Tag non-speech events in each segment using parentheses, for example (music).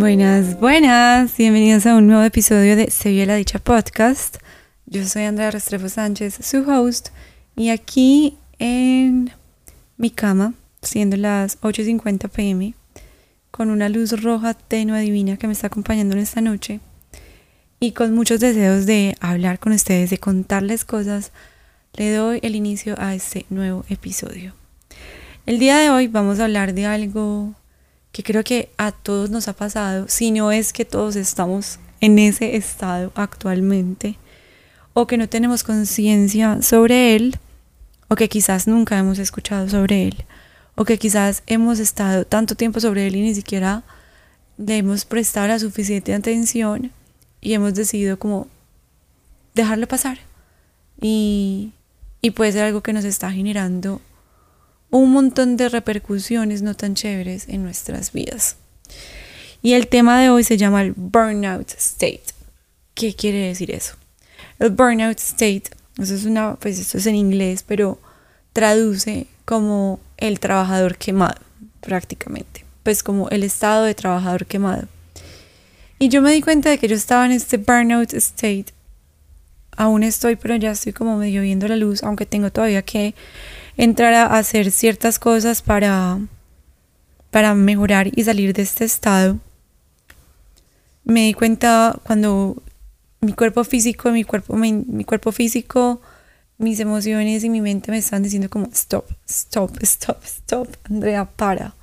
Buenas, buenas, bienvenidos a un nuevo episodio de Se vio la dicha podcast. Yo soy Andrea Restrepo Sánchez, su host, y aquí en mi cama, siendo las 8.50 pm, con una luz roja tenue divina que me está acompañando en esta noche, y con muchos deseos de hablar con ustedes, de contarles cosas, le doy el inicio a este nuevo episodio. El día de hoy vamos a hablar de algo que creo que a todos nos ha pasado, si no es que todos estamos en ese estado actualmente, o que no tenemos conciencia sobre él, o que quizás nunca hemos escuchado sobre él, o que quizás hemos estado tanto tiempo sobre él y ni siquiera le hemos prestado la suficiente atención y hemos decidido como dejarlo pasar. Y, y puede ser algo que nos está generando un montón de repercusiones no tan chéveres en nuestras vidas. Y el tema de hoy se llama el burnout state. ¿Qué quiere decir eso? El burnout state, eso es una, pues esto es en inglés, pero traduce como el trabajador quemado, prácticamente. Pues como el estado de trabajador quemado. Y yo me di cuenta de que yo estaba en este burnout state. Aún estoy, pero ya estoy como medio viendo la luz, aunque tengo todavía que entrar a hacer ciertas cosas para, para mejorar y salir de este estado. Me di cuenta cuando mi cuerpo físico, mi cuerpo, mi, cuerpo físico, mis emociones y mi mente me están diciendo como stop, stop, stop, stop, Andrea, para.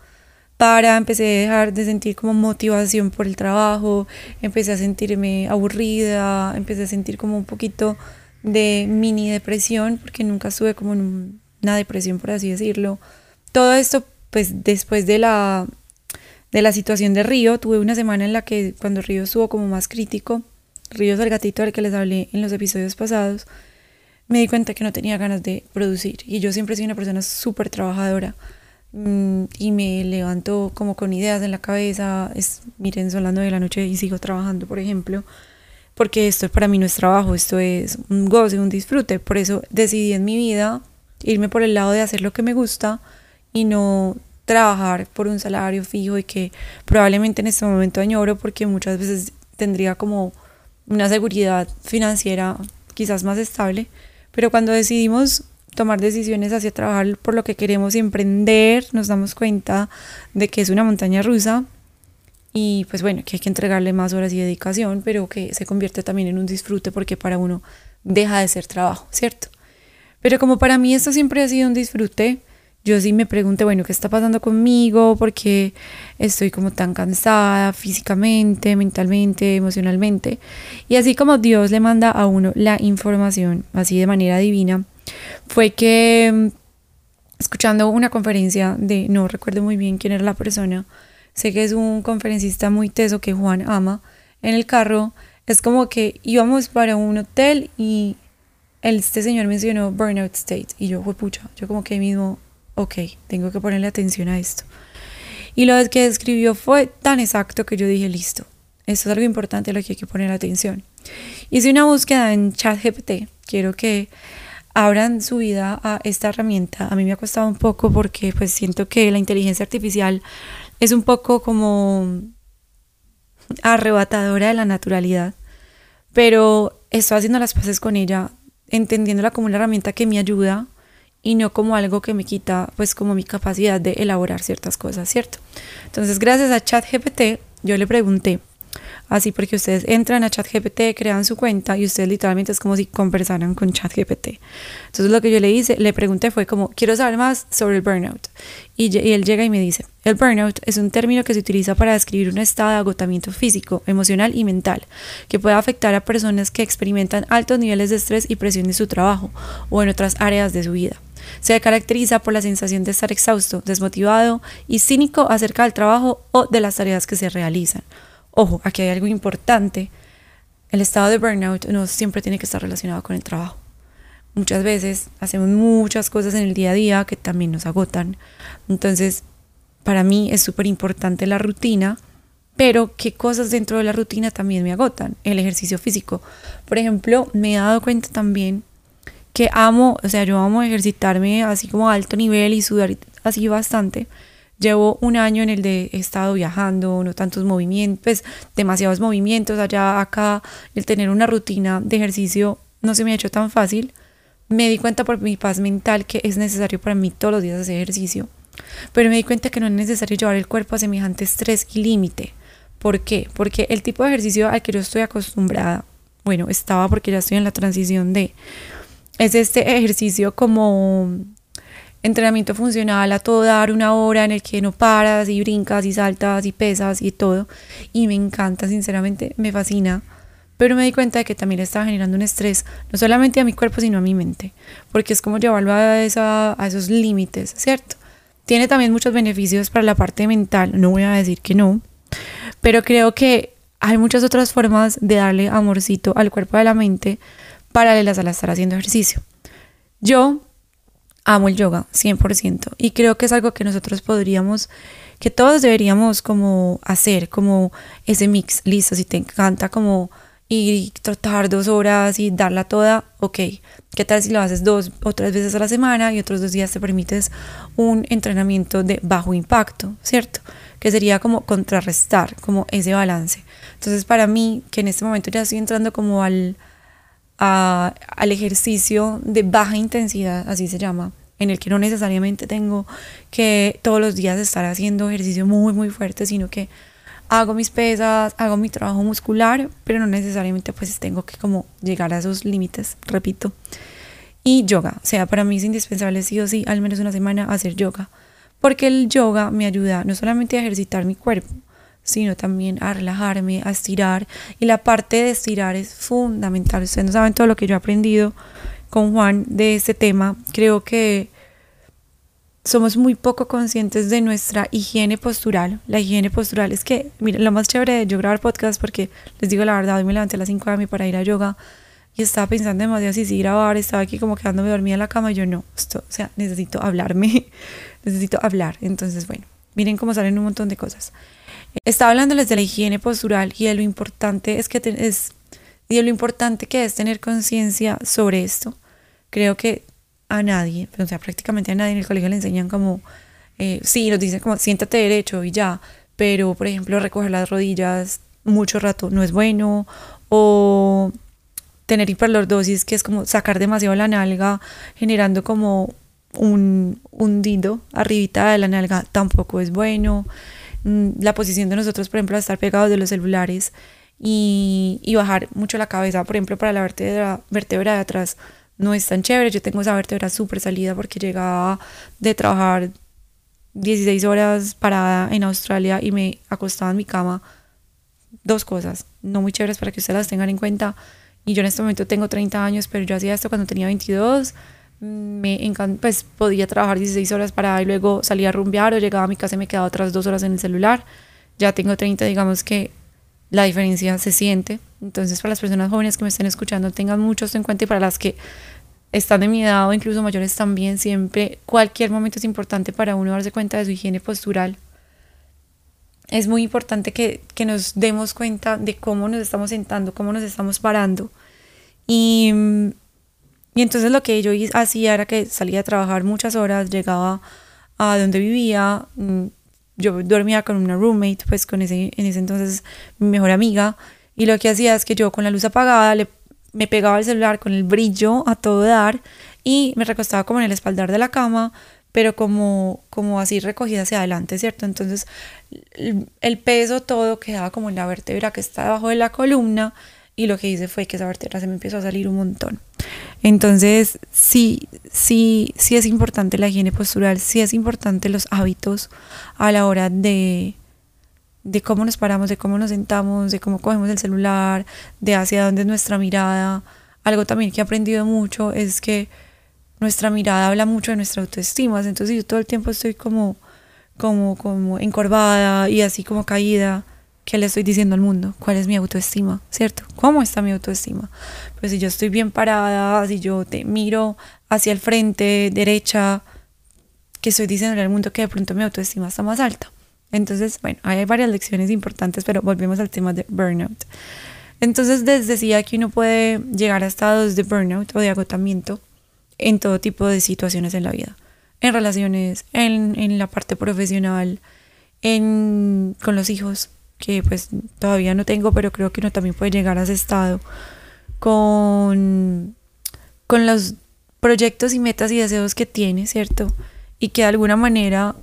Para, empecé a dejar de sentir como motivación por el trabajo, empecé a sentirme aburrida, empecé a sentir como un poquito de mini depresión, porque nunca estuve como en un una depresión, por así decirlo. Todo esto, pues después de la, de la situación de Río, tuve una semana en la que cuando Río estuvo como más crítico, Río es el gatito al que les hablé en los episodios pasados, me di cuenta que no tenía ganas de producir. Y yo siempre soy una persona súper trabajadora mm, y me levanto como con ideas en la cabeza. Es, miren, son las nueve de la noche y sigo trabajando, por ejemplo, porque esto para mí no es trabajo, esto es un goce, un disfrute. Por eso decidí en mi vida irme por el lado de hacer lo que me gusta y no trabajar por un salario fijo y que probablemente en este momento añoro porque muchas veces tendría como una seguridad financiera quizás más estable, pero cuando decidimos tomar decisiones hacia trabajar por lo que queremos y emprender, nos damos cuenta de que es una montaña rusa y pues bueno, que hay que entregarle más horas y dedicación, pero que se convierte también en un disfrute porque para uno deja de ser trabajo, ¿cierto? Pero como para mí esto siempre ha sido un disfrute, yo sí me pregunté, bueno, ¿qué está pasando conmigo? ¿Por qué estoy como tan cansada físicamente, mentalmente, emocionalmente? Y así como Dios le manda a uno la información, así de manera divina, fue que mm, escuchando una conferencia de, no recuerdo muy bien quién era la persona, sé que es un conferencista muy teso que Juan ama, en el carro, es como que íbamos para un hotel y este señor mencionó burnout state y yo pucha, yo como que mismo, ok, tengo que ponerle atención a esto. Y lo que describió fue tan exacto que yo dije, listo, esto es algo importante a lo que hay que poner atención. Hice una búsqueda en ChatGPT, quiero que abran su vida a esta herramienta. A mí me ha costado un poco porque pues siento que la inteligencia artificial es un poco como arrebatadora de la naturalidad, pero estoy haciendo las paces con ella entendiéndola como una herramienta que me ayuda y no como algo que me quita pues como mi capacidad de elaborar ciertas cosas, ¿cierto? Entonces gracias a ChatGPT yo le pregunté, así porque ustedes entran a ChatGPT, crean su cuenta y ustedes literalmente es como si conversaran con ChatGPT. Entonces lo que yo le hice, le pregunté fue como, quiero saber más sobre el burnout. Y, y él llega y me dice, el burnout es un término que se utiliza para describir un estado de agotamiento físico, emocional y mental, que puede afectar a personas que experimentan altos niveles de estrés y presión en su trabajo o en otras áreas de su vida. Se caracteriza por la sensación de estar exhausto, desmotivado y cínico acerca del trabajo o de las tareas que se realizan. Ojo, aquí hay algo importante. El estado de burnout no siempre tiene que estar relacionado con el trabajo. Muchas veces hacemos muchas cosas en el día a día que también nos agotan. Entonces, para mí es súper importante la rutina, pero qué cosas dentro de la rutina también me agotan. El ejercicio físico. Por ejemplo, me he dado cuenta también que amo, o sea, yo amo ejercitarme así como a alto nivel y sudar así bastante, Llevo un año en el de he estado viajando, no tantos movimientos, pues demasiados movimientos allá, acá, el tener una rutina de ejercicio no se me ha hecho tan fácil. Me di cuenta por mi paz mental que es necesario para mí todos los días hacer ejercicio, pero me di cuenta que no es necesario llevar el cuerpo a semejante estrés y límite. ¿Por qué? Porque el tipo de ejercicio al que yo estoy acostumbrada, bueno, estaba porque ya estoy en la transición de, es este ejercicio como entrenamiento funcional a todo dar una hora en el que no paras y brincas y saltas y pesas y todo. Y me encanta, sinceramente, me fascina. Pero me di cuenta de que también estaba generando un estrés, no solamente a mi cuerpo, sino a mi mente. Porque es como llevarlo a, esa, a esos límites, ¿cierto? Tiene también muchos beneficios para la parte mental, no voy a decir que no. Pero creo que hay muchas otras formas de darle amorcito al cuerpo a la mente paralelas al estar haciendo ejercicio. Yo amo el yoga 100% y creo que es algo que nosotros podríamos, que todos deberíamos como hacer, como ese mix, listo, si te encanta como ir y trotar dos horas y darla toda, ok, ¿qué tal si lo haces dos o tres veces a la semana y otros dos días te permites un entrenamiento de bajo impacto, ¿cierto? Que sería como contrarrestar, como ese balance. Entonces para mí, que en este momento ya estoy entrando como al al ejercicio de baja intensidad, así se llama, en el que no necesariamente tengo que todos los días estar haciendo ejercicio muy, muy fuerte, sino que hago mis pesas, hago mi trabajo muscular, pero no necesariamente pues tengo que como llegar a esos límites, repito. Y yoga, o sea, para mí es indispensable sí o sí, al menos una semana hacer yoga, porque el yoga me ayuda no solamente a ejercitar mi cuerpo, sino también a relajarme, a estirar. Y la parte de estirar es fundamental. Ustedes no saben todo lo que yo he aprendido con Juan de este tema. Creo que somos muy poco conscientes de nuestra higiene postural. La higiene postural es que, miren, lo más chévere de yo grabar podcast, porque les digo la verdad, hoy me levanté a las 5 de mí para ir a yoga y estaba pensando demasiado si sí grabar, estaba aquí como quedándome dormida en la cama y yo no, esto, o sea, necesito hablarme, (laughs) necesito hablar. Entonces, bueno, miren cómo salen un montón de cosas. Estaba hablándoles de la higiene postural y de lo importante es que es y de lo importante que es tener conciencia sobre esto. Creo que a nadie, o sea, prácticamente a nadie en el colegio le enseñan como, eh, sí, nos dicen como siéntate derecho y ya, pero por ejemplo recoger las rodillas mucho rato no es bueno o tener hiperlordosis que es como sacar demasiado la nalga generando como un hundido arribita de la nalga tampoco es bueno la posición de nosotros, por ejemplo, a estar pegados de los celulares y, y, bajar mucho la cabeza, por ejemplo, para la vértebra, vértebra de atrás no es tan chévere. Yo tengo esa vértebra súper salida porque llegaba de trabajar 16 horas parada en Australia y me acostaba en mi cama. Dos cosas, no muy chéveres para que ustedes las tengan en cuenta. Y yo en este momento tengo 30 años, pero yo hacía esto cuando tenía 22 me encanta, pues podía trabajar 16 horas para y luego salía a rumbear o llegaba a mi casa y me quedaba otras dos horas en el celular. Ya tengo 30, digamos que la diferencia se siente. Entonces, para las personas jóvenes que me estén escuchando, tengan mucho esto en cuenta y para las que están de mi edad o incluso mayores también, siempre cualquier momento es importante para uno darse cuenta de su higiene postural. Es muy importante que, que nos demos cuenta de cómo nos estamos sentando, cómo nos estamos parando. Y y entonces lo que yo hacía era que salía a trabajar muchas horas, llegaba a donde vivía, mm, yo dormía con una roommate, pues con ese, en ese entonces mi mejor amiga, y lo que hacía es que yo con la luz apagada le, me pegaba el celular con el brillo a todo dar y me recostaba como en el espaldar de la cama, pero como, como así recogida hacia adelante, ¿cierto? Entonces el, el peso todo quedaba como en la vértebra que está debajo de la columna y lo que hice fue que esa vértebra se me empezó a salir un montón. Entonces, sí, sí, sí es importante la higiene postural, sí es importante los hábitos a la hora de, de cómo nos paramos, de cómo nos sentamos, de cómo cogemos el celular, de hacia dónde es nuestra mirada. Algo también que he aprendido mucho es que nuestra mirada habla mucho de nuestra autoestima. Entonces yo todo el tiempo estoy como, como, como encorvada y así como caída ¿qué le estoy diciendo al mundo? ¿Cuál es mi autoestima? ¿Cierto? ¿Cómo está mi autoestima? Pues si yo estoy bien parada, si yo te miro hacia el frente, derecha, que estoy diciendo al mundo que de pronto mi autoestima está más alta. Entonces, bueno, hay varias lecciones importantes, pero volvemos al tema de burnout. Entonces, les decía que uno puede llegar a estados de burnout o de agotamiento en todo tipo de situaciones en la vida. en relaciones, en, en la parte profesional, en, con los hijos, que pues todavía no tengo, pero creo que uno también puede llegar a ese estado, con, con los proyectos y metas y deseos que tiene, ¿cierto? Y que de alguna manera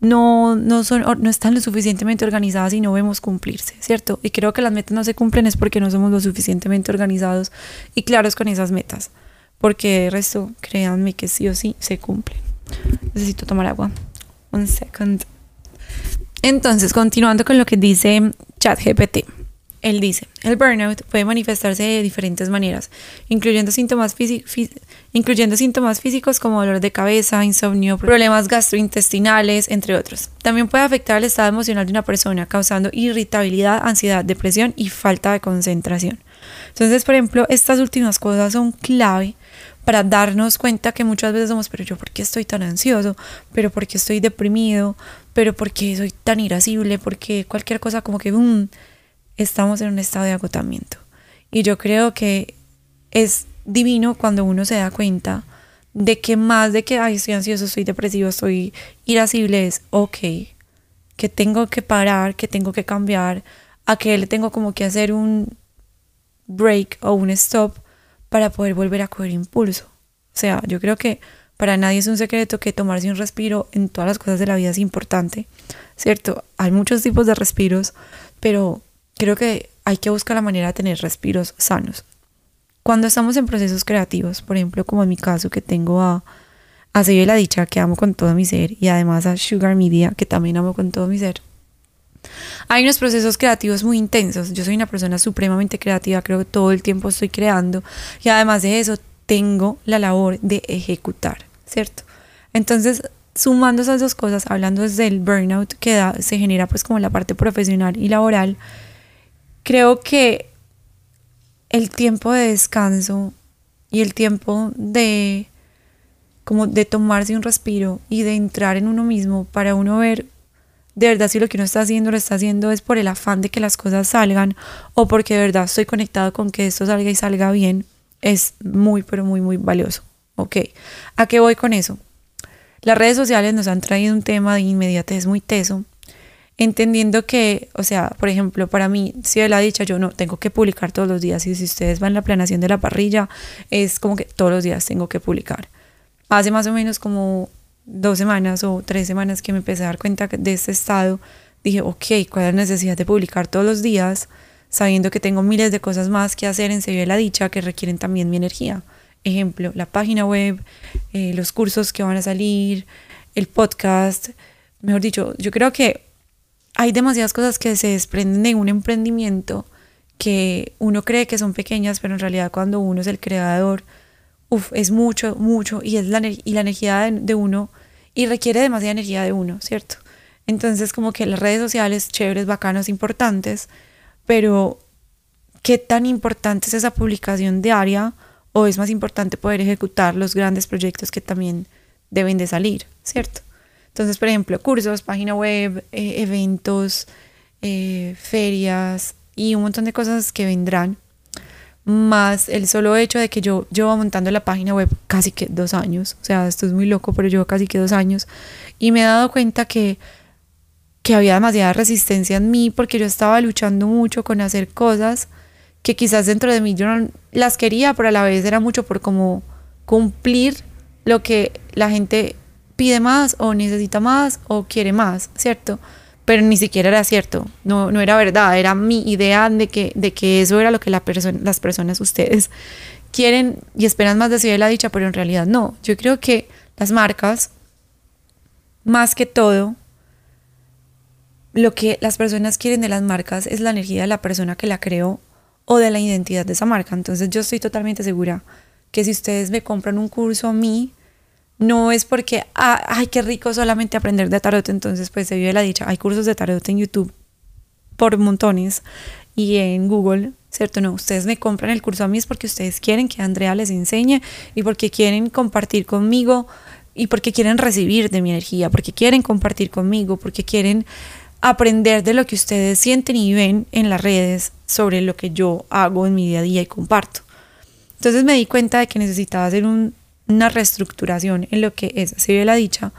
no, no, son, no están lo suficientemente organizadas y no vemos cumplirse, ¿cierto? Y creo que las metas no se cumplen es porque no somos lo suficientemente organizados y claros con esas metas, porque de resto, créanme que sí o sí se cumplen. Necesito tomar agua. Un second. Entonces, continuando con lo que dice ChatGPT. Él dice, el burnout puede manifestarse de diferentes maneras, incluyendo síntomas, físicos como dolor de cabeza, insomnio, problemas gastrointestinales, entre otros. También puede afectar el estado emocional de una persona, causando irritabilidad, ansiedad, depresión y falta de concentración. Entonces, por ejemplo, estas últimas cosas son clave para darnos cuenta que muchas veces somos, pero yo por qué estoy tan ansioso, pero por qué estoy deprimido, pero por qué soy tan irascible, porque cualquier cosa como que boom, estamos en un estado de agotamiento. Y yo creo que es divino cuando uno se da cuenta de que más de que, ay, estoy ansioso, estoy depresivo, estoy irascible, es, ok, que tengo que parar, que tengo que cambiar, a que le tengo como que hacer un break o un stop para poder volver a coger impulso. O sea, yo creo que para nadie es un secreto que tomarse un respiro en todas las cosas de la vida es importante, ¿cierto? Hay muchos tipos de respiros, pero creo que hay que buscar la manera de tener respiros sanos. Cuando estamos en procesos creativos, por ejemplo, como en mi caso, que tengo a, a la Dicha, que amo con todo mi ser, y además a Sugar Media, que también amo con todo mi ser, hay unos procesos creativos muy intensos. Yo soy una persona supremamente creativa, creo que todo el tiempo estoy creando, y además de eso, tengo la labor de ejecutar, ¿cierto? Entonces, sumando esas dos cosas, hablando desde el burnout que se genera pues como la parte profesional y laboral, creo que el tiempo de descanso y el tiempo de como de tomarse un respiro y de entrar en uno mismo para uno ver de verdad si lo que uno está haciendo lo está haciendo es por el afán de que las cosas salgan o porque de verdad estoy conectado con que esto salga y salga bien, es muy, pero muy, muy valioso. Ok, ¿a qué voy con eso? Las redes sociales nos han traído un tema de inmediatez muy teso entendiendo que, o sea, por ejemplo, para mí, si él ha dicho, yo no tengo que publicar todos los días, y si ustedes van a la planación de la parrilla, es como que todos los días tengo que publicar. Hace más o menos como dos semanas o tres semanas que me empecé a dar cuenta de este estado, dije, ok, ¿cuál es la necesidad de publicar todos los días? Sabiendo que tengo miles de cosas más que hacer en Sevilla la Dicha que requieren también mi energía. Ejemplo, la página web, eh, los cursos que van a salir, el podcast. Mejor dicho, yo creo que hay demasiadas cosas que se desprenden de un emprendimiento que uno cree que son pequeñas, pero en realidad cuando uno es el creador, uf, es mucho, mucho, y, es la, y la energía de, uno, y requiere demasiada energía de uno, ¿cierto? Entonces como que las redes sociales, chéveres, bacanas, importantes, pero ¿qué tan importante es esa publicación diaria? ¿O es más importante poder ejecutar los grandes proyectos que también deben de salir, ¿cierto? Entonces, por ejemplo, cursos, página web, eh, eventos, eh, ferias y un montón de cosas que vendrán. Más el solo hecho de que yo llevo montando la página web casi que dos años. O sea, esto es muy loco, pero llevo casi que dos años. Y me he dado cuenta que, que había demasiada resistencia en mí porque yo estaba luchando mucho con hacer cosas que quizás dentro de mí yo no las quería, pero a la vez era mucho por como cumplir lo que la gente pide más o necesita más o quiere más, ¿cierto? Pero ni siquiera era cierto, no, no era verdad, era mi idea de que, de que eso era lo que la las personas, ustedes, quieren y esperan más de la dicha, pero en realidad no. Yo creo que las marcas, más que todo, lo que las personas quieren de las marcas es la energía de la persona que la creó o de la identidad de esa marca. Entonces yo estoy totalmente segura que si ustedes me compran un curso a mí, no es porque, ah, ay, qué rico solamente aprender de tarot, entonces pues se vive la dicha. Hay cursos de tarot en YouTube por montones y en Google, ¿cierto? No, ustedes me compran el curso a mí es porque ustedes quieren que Andrea les enseñe y porque quieren compartir conmigo y porque quieren recibir de mi energía, porque quieren compartir conmigo, porque quieren aprender de lo que ustedes sienten y ven en las redes sobre lo que yo hago en mi día a día y comparto. Entonces me di cuenta de que necesitaba hacer un una reestructuración en lo que es se la dicha.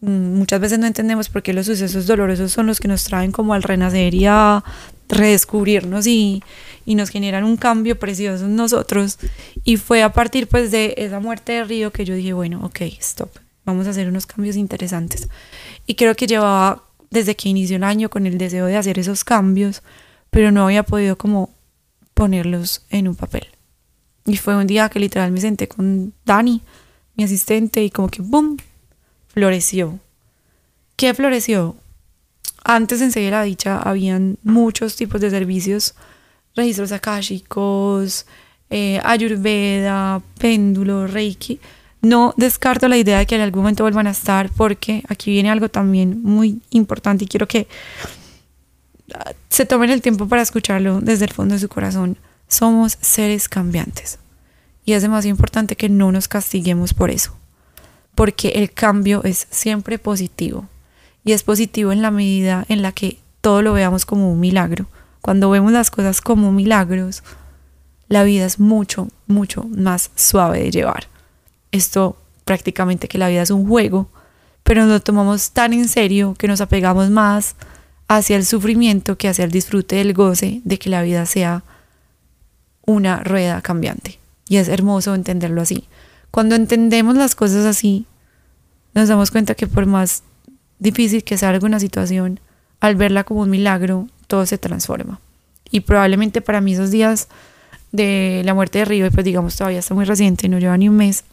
Mm, muchas veces no entendemos por qué los sucesos dolorosos son los que nos traen como al renacer y a redescubrirnos y, y nos generan un cambio precioso en nosotros. Y fue a partir pues de esa muerte de Río que yo dije, bueno, ok, stop, vamos a hacer unos cambios interesantes. Y creo que llevaba desde que inició el año con el deseo de hacer esos cambios, pero no había podido como ponerlos en un papel. Y fue un día que literal me senté con Dani, mi asistente, y como que ¡boom! floreció. ¿Qué floreció? Antes en Seguir la Dicha habían muchos tipos de servicios, registros akáshicos, eh, ayurveda, péndulo, reiki. No descarto la idea de que en algún momento vuelvan a estar porque aquí viene algo también muy importante y quiero que ah, se tomen el tiempo para escucharlo desde el fondo de su corazón. Somos seres cambiantes y es demasiado importante que no nos castiguemos por eso porque el cambio es siempre positivo y es positivo en la medida en la que todo lo veamos como un milagro. Cuando vemos las cosas como milagros, la vida es mucho, mucho más suave de llevar. Esto prácticamente que la vida es un juego, pero lo tomamos tan en serio que nos apegamos más hacia el sufrimiento que hacia el disfrute del goce de que la vida sea una rueda cambiante. Y es hermoso entenderlo así. Cuando entendemos las cosas así, nos damos cuenta que por más difícil que sea alguna situación, al verla como un milagro, todo se transforma. Y probablemente para mí esos días de la muerte de Río, pues digamos todavía está muy reciente, no lleva ni un mes,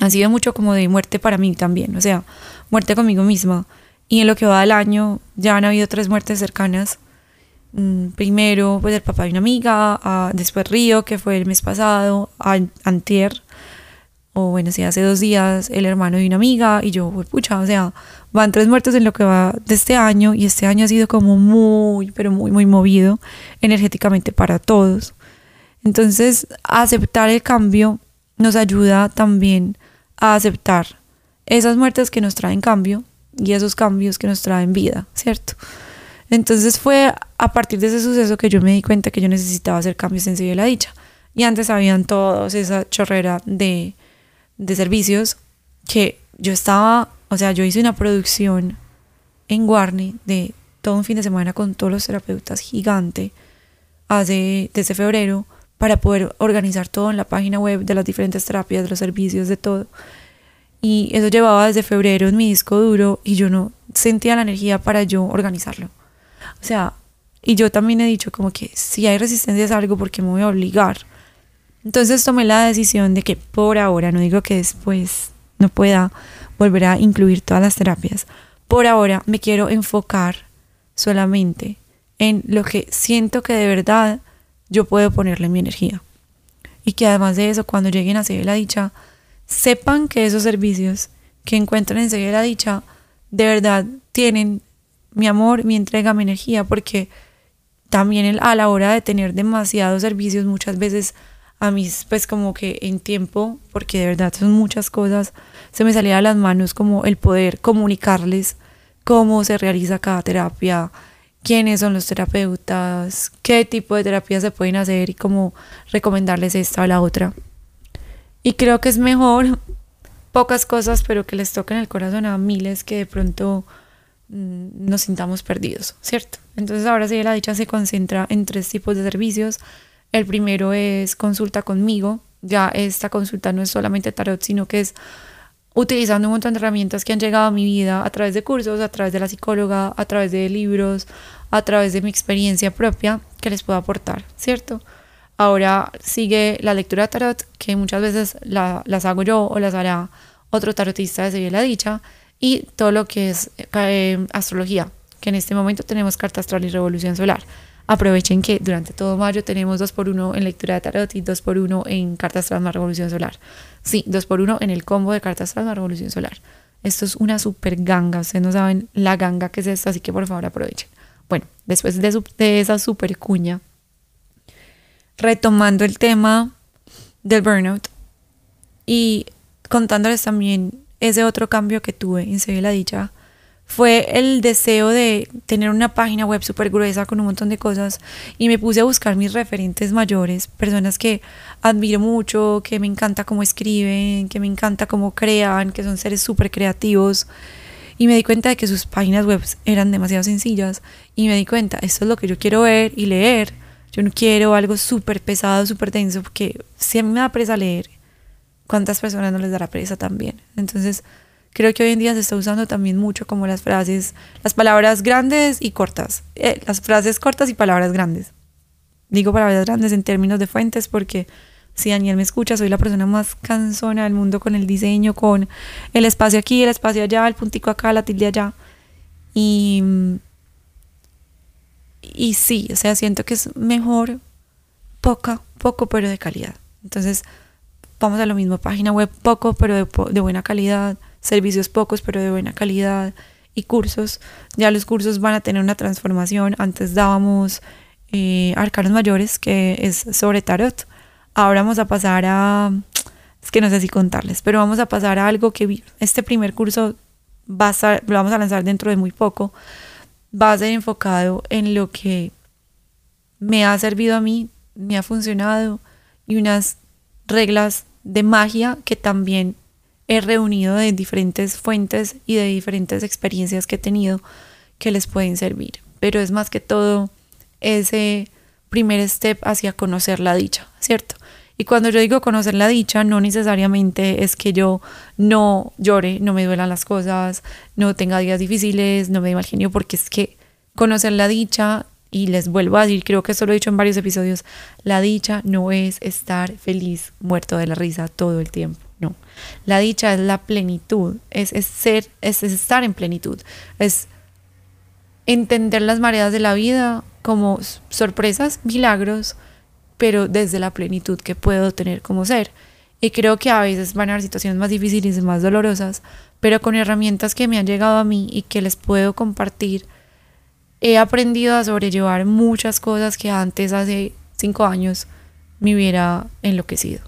ha sido mucho como de muerte para mí también, o sea, muerte conmigo misma. Y en lo que va del año ya han habido tres muertes cercanas. Mm, primero, pues el papá de una amiga, después Río, que fue el mes pasado, antier, o bueno, sí, hace dos días el hermano de una amiga y yo, pucha, o sea, van tres muertos en lo que va de este año y este año ha sido como muy, pero muy, muy movido energéticamente para todos. Entonces, aceptar el cambio nos ayuda también a aceptar esas muertes que nos traen cambio y esos cambios que nos traen vida, ¿cierto? Entonces fue a partir de ese suceso que yo me di cuenta que yo necesitaba hacer cambios en de la dicha. Y antes habían todos esa chorrera de de servicios que yo estaba, o sea, yo hice una producción en Warney de todo un fin de semana con todos los terapeutas gigante hace, desde febrero para poder organizar todo en la página web de las diferentes terapias, de los servicios, de todo. Y eso llevaba desde febrero en mi disco duro y yo no sentía la energía para yo organizarlo. O sea, y yo también he dicho como que si hay resistencia a algo, porque me voy a obligar? Entonces tomé la decisión de que por ahora, no digo que después no pueda volver a incluir todas las terapias, por ahora me quiero enfocar solamente en lo que siento que de verdad yo puedo ponerle mi energía. Y que además de eso, cuando lleguen a seguir la Dicha, sepan que esos servicios que encuentran en seguir la Dicha, de verdad tienen mi amor, mi entrega, mi energía, porque también a la hora de tener demasiados servicios muchas veces a mí pues como que en tiempo, porque de verdad son muchas cosas, se me salía de las manos como el poder comunicarles cómo se realiza cada terapia, quiénes son los terapeutas, qué tipo de terapias se pueden hacer y cómo recomendarles esta o la otra. Y creo que es mejor pocas cosas, pero que les toquen el corazón a miles que de pronto nos sintamos perdidos, ¿cierto? Entonces ahora sí la dicha se concentra en tres tipos de servicios el primero es consulta conmigo. Ya esta consulta no es solamente tarot, sino que es utilizando un montón de herramientas que han llegado a mi vida a través de cursos, a través de la psicóloga, a través de libros, a través de mi experiencia propia que les puedo aportar, ¿cierto? Ahora sigue la lectura de tarot, que muchas veces las hago yo o las hará otro tarotista de Sevilla la Dicha, y todo lo que es eh, astrología, que en este momento tenemos carta astral y revolución solar. Aprovechen que durante todo mayo tenemos 2x1 en lectura de tarot y 2x1 en cartas Trasma Revolución Solar. Sí, 2x1 en el combo de cartas Trasma Revolución Solar. Esto es una super ganga. Ustedes no saben la ganga que es esto, así que por favor aprovechen. Bueno, después de, de esa super cuña, retomando el tema del burnout y contándoles también ese otro cambio que tuve en Se la Dicha, fue el deseo de tener una página web súper gruesa con un montón de cosas y me puse a buscar mis referentes mayores, personas que admiro mucho, que me encanta cómo escriben, que me encanta cómo crean, que son seres súper creativos. Y me di cuenta de que sus páginas web eran demasiado sencillas y me di cuenta, esto es lo que yo quiero ver y leer. Yo no quiero algo súper pesado, súper denso, porque si a mí me da presa leer, ¿cuántas personas no les dará presa también? Entonces, Creo que hoy en día se está usando también mucho como las frases, las palabras grandes y cortas. Eh, las frases cortas y palabras grandes. Digo palabras grandes en términos de fuentes porque si Daniel me escucha, soy la persona más cansona del mundo con el diseño, con el espacio aquí, el espacio allá, el puntico acá, la tilde allá. Y, y sí, o sea, siento que es mejor poca, poco, pero de calidad. Entonces, vamos a lo mismo, página web poco, pero de, de buena calidad servicios pocos pero de buena calidad y cursos. Ya los cursos van a tener una transformación. Antes dábamos eh, arcanos mayores, que es sobre tarot. Ahora vamos a pasar a, es que no sé si contarles, pero vamos a pasar a algo que este primer curso va a lo vamos a lanzar dentro de muy poco. Va a ser enfocado en lo que me ha servido a mí, me ha funcionado y unas reglas de magia que también he reunido de diferentes fuentes y de diferentes experiencias que he tenido que les pueden servir. Pero es más que todo ese primer step hacia conocer la dicha, ¿cierto? Y cuando yo digo conocer la dicha, no necesariamente es que yo no llore, no me duelan las cosas, no tenga días difíciles, no me dé mal genio, porque es que conocer la dicha, y les vuelvo a decir, creo que esto lo he dicho en varios episodios, la dicha no es estar feliz, muerto de la risa todo el tiempo. No, la dicha es la plenitud, es, ser, es, estar en plenitud, es entender las mareas de la vida como sorpresas, milagros, pero desde la plenitud que puedo tener como ser. Y creo que a veces van a haber situaciones más difíciles y más dolorosas, pero con herramientas que me han llegado a mí y que les puedo compartir, he aprendido a sobrellevar muchas cosas que antes, hace cinco años, me hubiera enloquecido,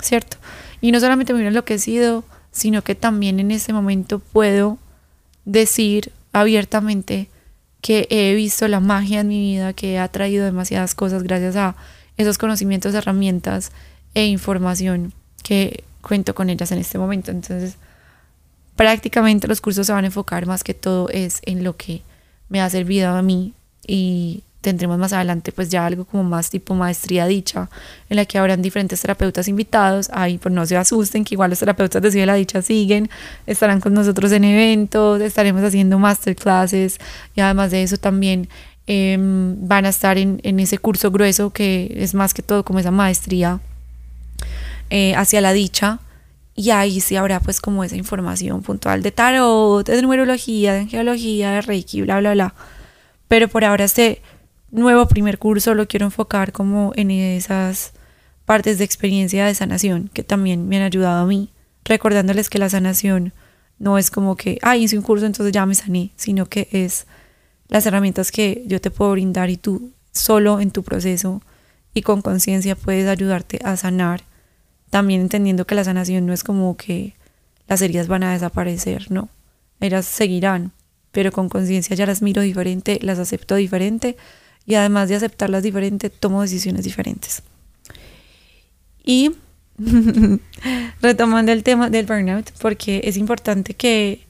¿cierto? Y no solamente me hubiera enloquecido, sino que también en ese momento puedo decir abiertamente que he visto la magia en mi vida, que ha traído demasiadas cosas gracias a esos conocimientos, herramientas e información que cuento con ellas en este momento. Entonces, prácticamente los cursos se van a enfocar más que todo es en lo que me ha servido a mí y tendremos más adelante pues ya algo como más tipo maestría dicha, en la que habrán diferentes terapeutas invitados, ahí pues no se asusten que igual los terapeutas de la dicha siguen, estarán con nosotros en eventos, estaremos haciendo masterclasses y además de eso también em, van a estar en, en, ese curso grueso que es más que todo como esa maestría eh, hacia la dicha y ahí sí habrá pues como esa información puntual de tarot, de numerología, de geología, de reiki, bla, bla, bla. Pero por ahora este nuevo primer curso lo quiero enfocar como en esas partes de experiencia de sanación que también me han ayudado a mí, recordándoles que la sanación no es como que, ah, hice un curso entonces ya me sané, sino que es las herramientas que yo te puedo brindar y tú solo en tu proceso y con conciencia puedes ayudarte a sanar, también entendiendo que la sanación no es como que las heridas van a desaparecer, no, ellas seguirán, pero con conciencia ya las miro diferente, las acepto diferente y además de aceptarlas diferentes, tomo decisiones diferentes. Y (laughs) retomando el tema del burnout, porque es importante que,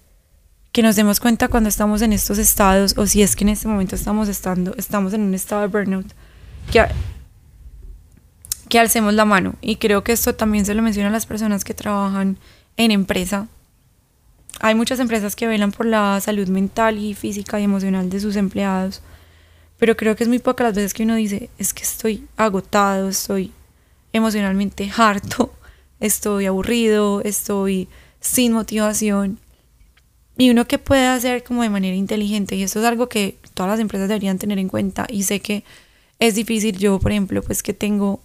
que nos demos cuenta cuando estamos en estos estados, o si es que en este momento estamos, estando, estamos en un estado de burnout, que, que alcemos la mano. Y creo que esto también se lo menciona las personas que trabajan en empresa. Hay muchas empresas que velan por la salud mental y física y emocional de sus empleados pero creo que es muy pocas las veces que uno dice, es que estoy agotado, estoy emocionalmente harto, estoy aburrido, estoy sin motivación. Y uno que puede hacer como de manera inteligente, y esto es algo que todas las empresas deberían tener en cuenta, y sé que es difícil, yo por ejemplo, pues que tengo,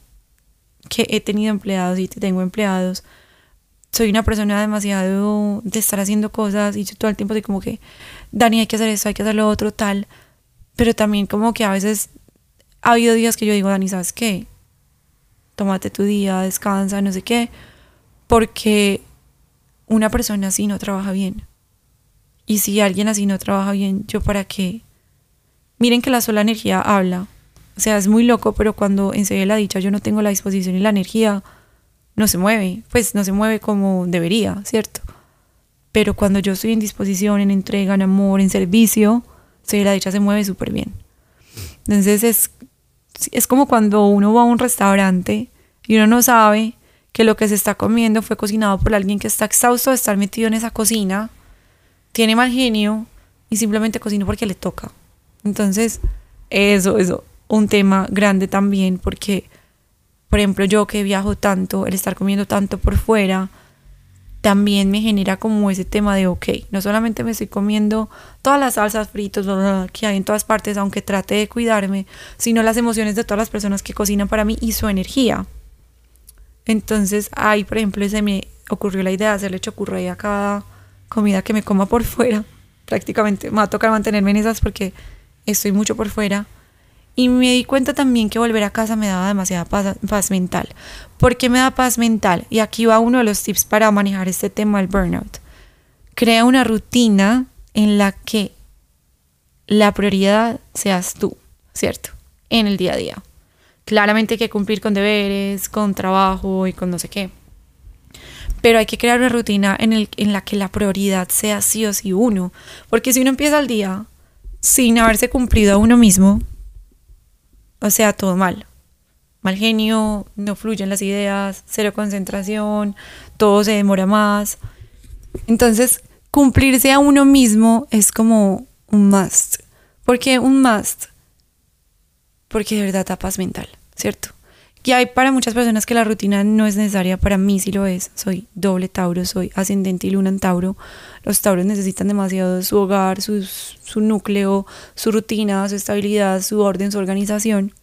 que he tenido empleados y tengo empleados, soy una persona demasiado de estar haciendo cosas y yo todo el tiempo estoy como que, Dani, hay que hacer eso, hay que hacer lo otro, tal pero también como que a veces ha habido días que yo digo, Dani, ¿sabes qué? Tómate tu día, descansa, no sé qué, porque una persona así no trabaja bien. Y si alguien así no trabaja bien, ¿yo para qué? Miren que la sola energía habla. O sea, es muy loco, pero cuando en la dicha yo no tengo la disposición y la energía, no se mueve. Pues no se mueve como debería, ¿cierto? Pero cuando yo estoy en disposición, en entrega, en amor, en servicio, se la dicha se mueve súper bien. Entonces es, es como cuando uno va a un restaurante y uno no sabe que lo que se está comiendo fue cocinado por alguien que está exhausto de estar metido en esa cocina, tiene mal genio y simplemente cocina porque le toca. Entonces, eso, eso, un tema grande también porque, por ejemplo, yo que viajo tanto, el estar comiendo tanto por fuera, también me genera como ese tema de, ok, no solamente me estoy comiendo todas las salsas fritas que hay en todas partes, aunque trate de cuidarme, sino las emociones de todas las personas que cocinan para mí y su energía. Entonces, ahí, por ejemplo, se me ocurrió la idea de hacerle chocurrey a cada comida que me coma por fuera. (laughs) Prácticamente me va a tocar mantenerme en esas porque estoy mucho por fuera. Y me di cuenta también que volver a casa me daba demasiada paz, mental. ¿Por qué me da paz mental? Y aquí va uno de los tips para manejar este tema del burnout. Crea una rutina en la que la prioridad seas tú, ¿cierto? En el día a día. Claramente hay que cumplir con deberes, con trabajo y con no sé qué. Pero hay que crear una rutina en, el, en la que la prioridad sea sí o sí uno. Porque si uno empieza el día sin haberse cumplido a uno mismo, o sea, todo mal. Mal genio, no fluyen las ideas, cero concentración, todo se demora más. Entonces, cumplirse a uno mismo es como un must. ¿Por qué un must? Porque de verdad da mental, ¿cierto? Y hay para muchas personas que la rutina no es necesaria, para mí sí lo es. Soy doble Tauro, soy ascendente y luna en Tauro. Los Tauros necesitan demasiado su hogar, su, su núcleo, su rutina, su estabilidad, su orden, su organización.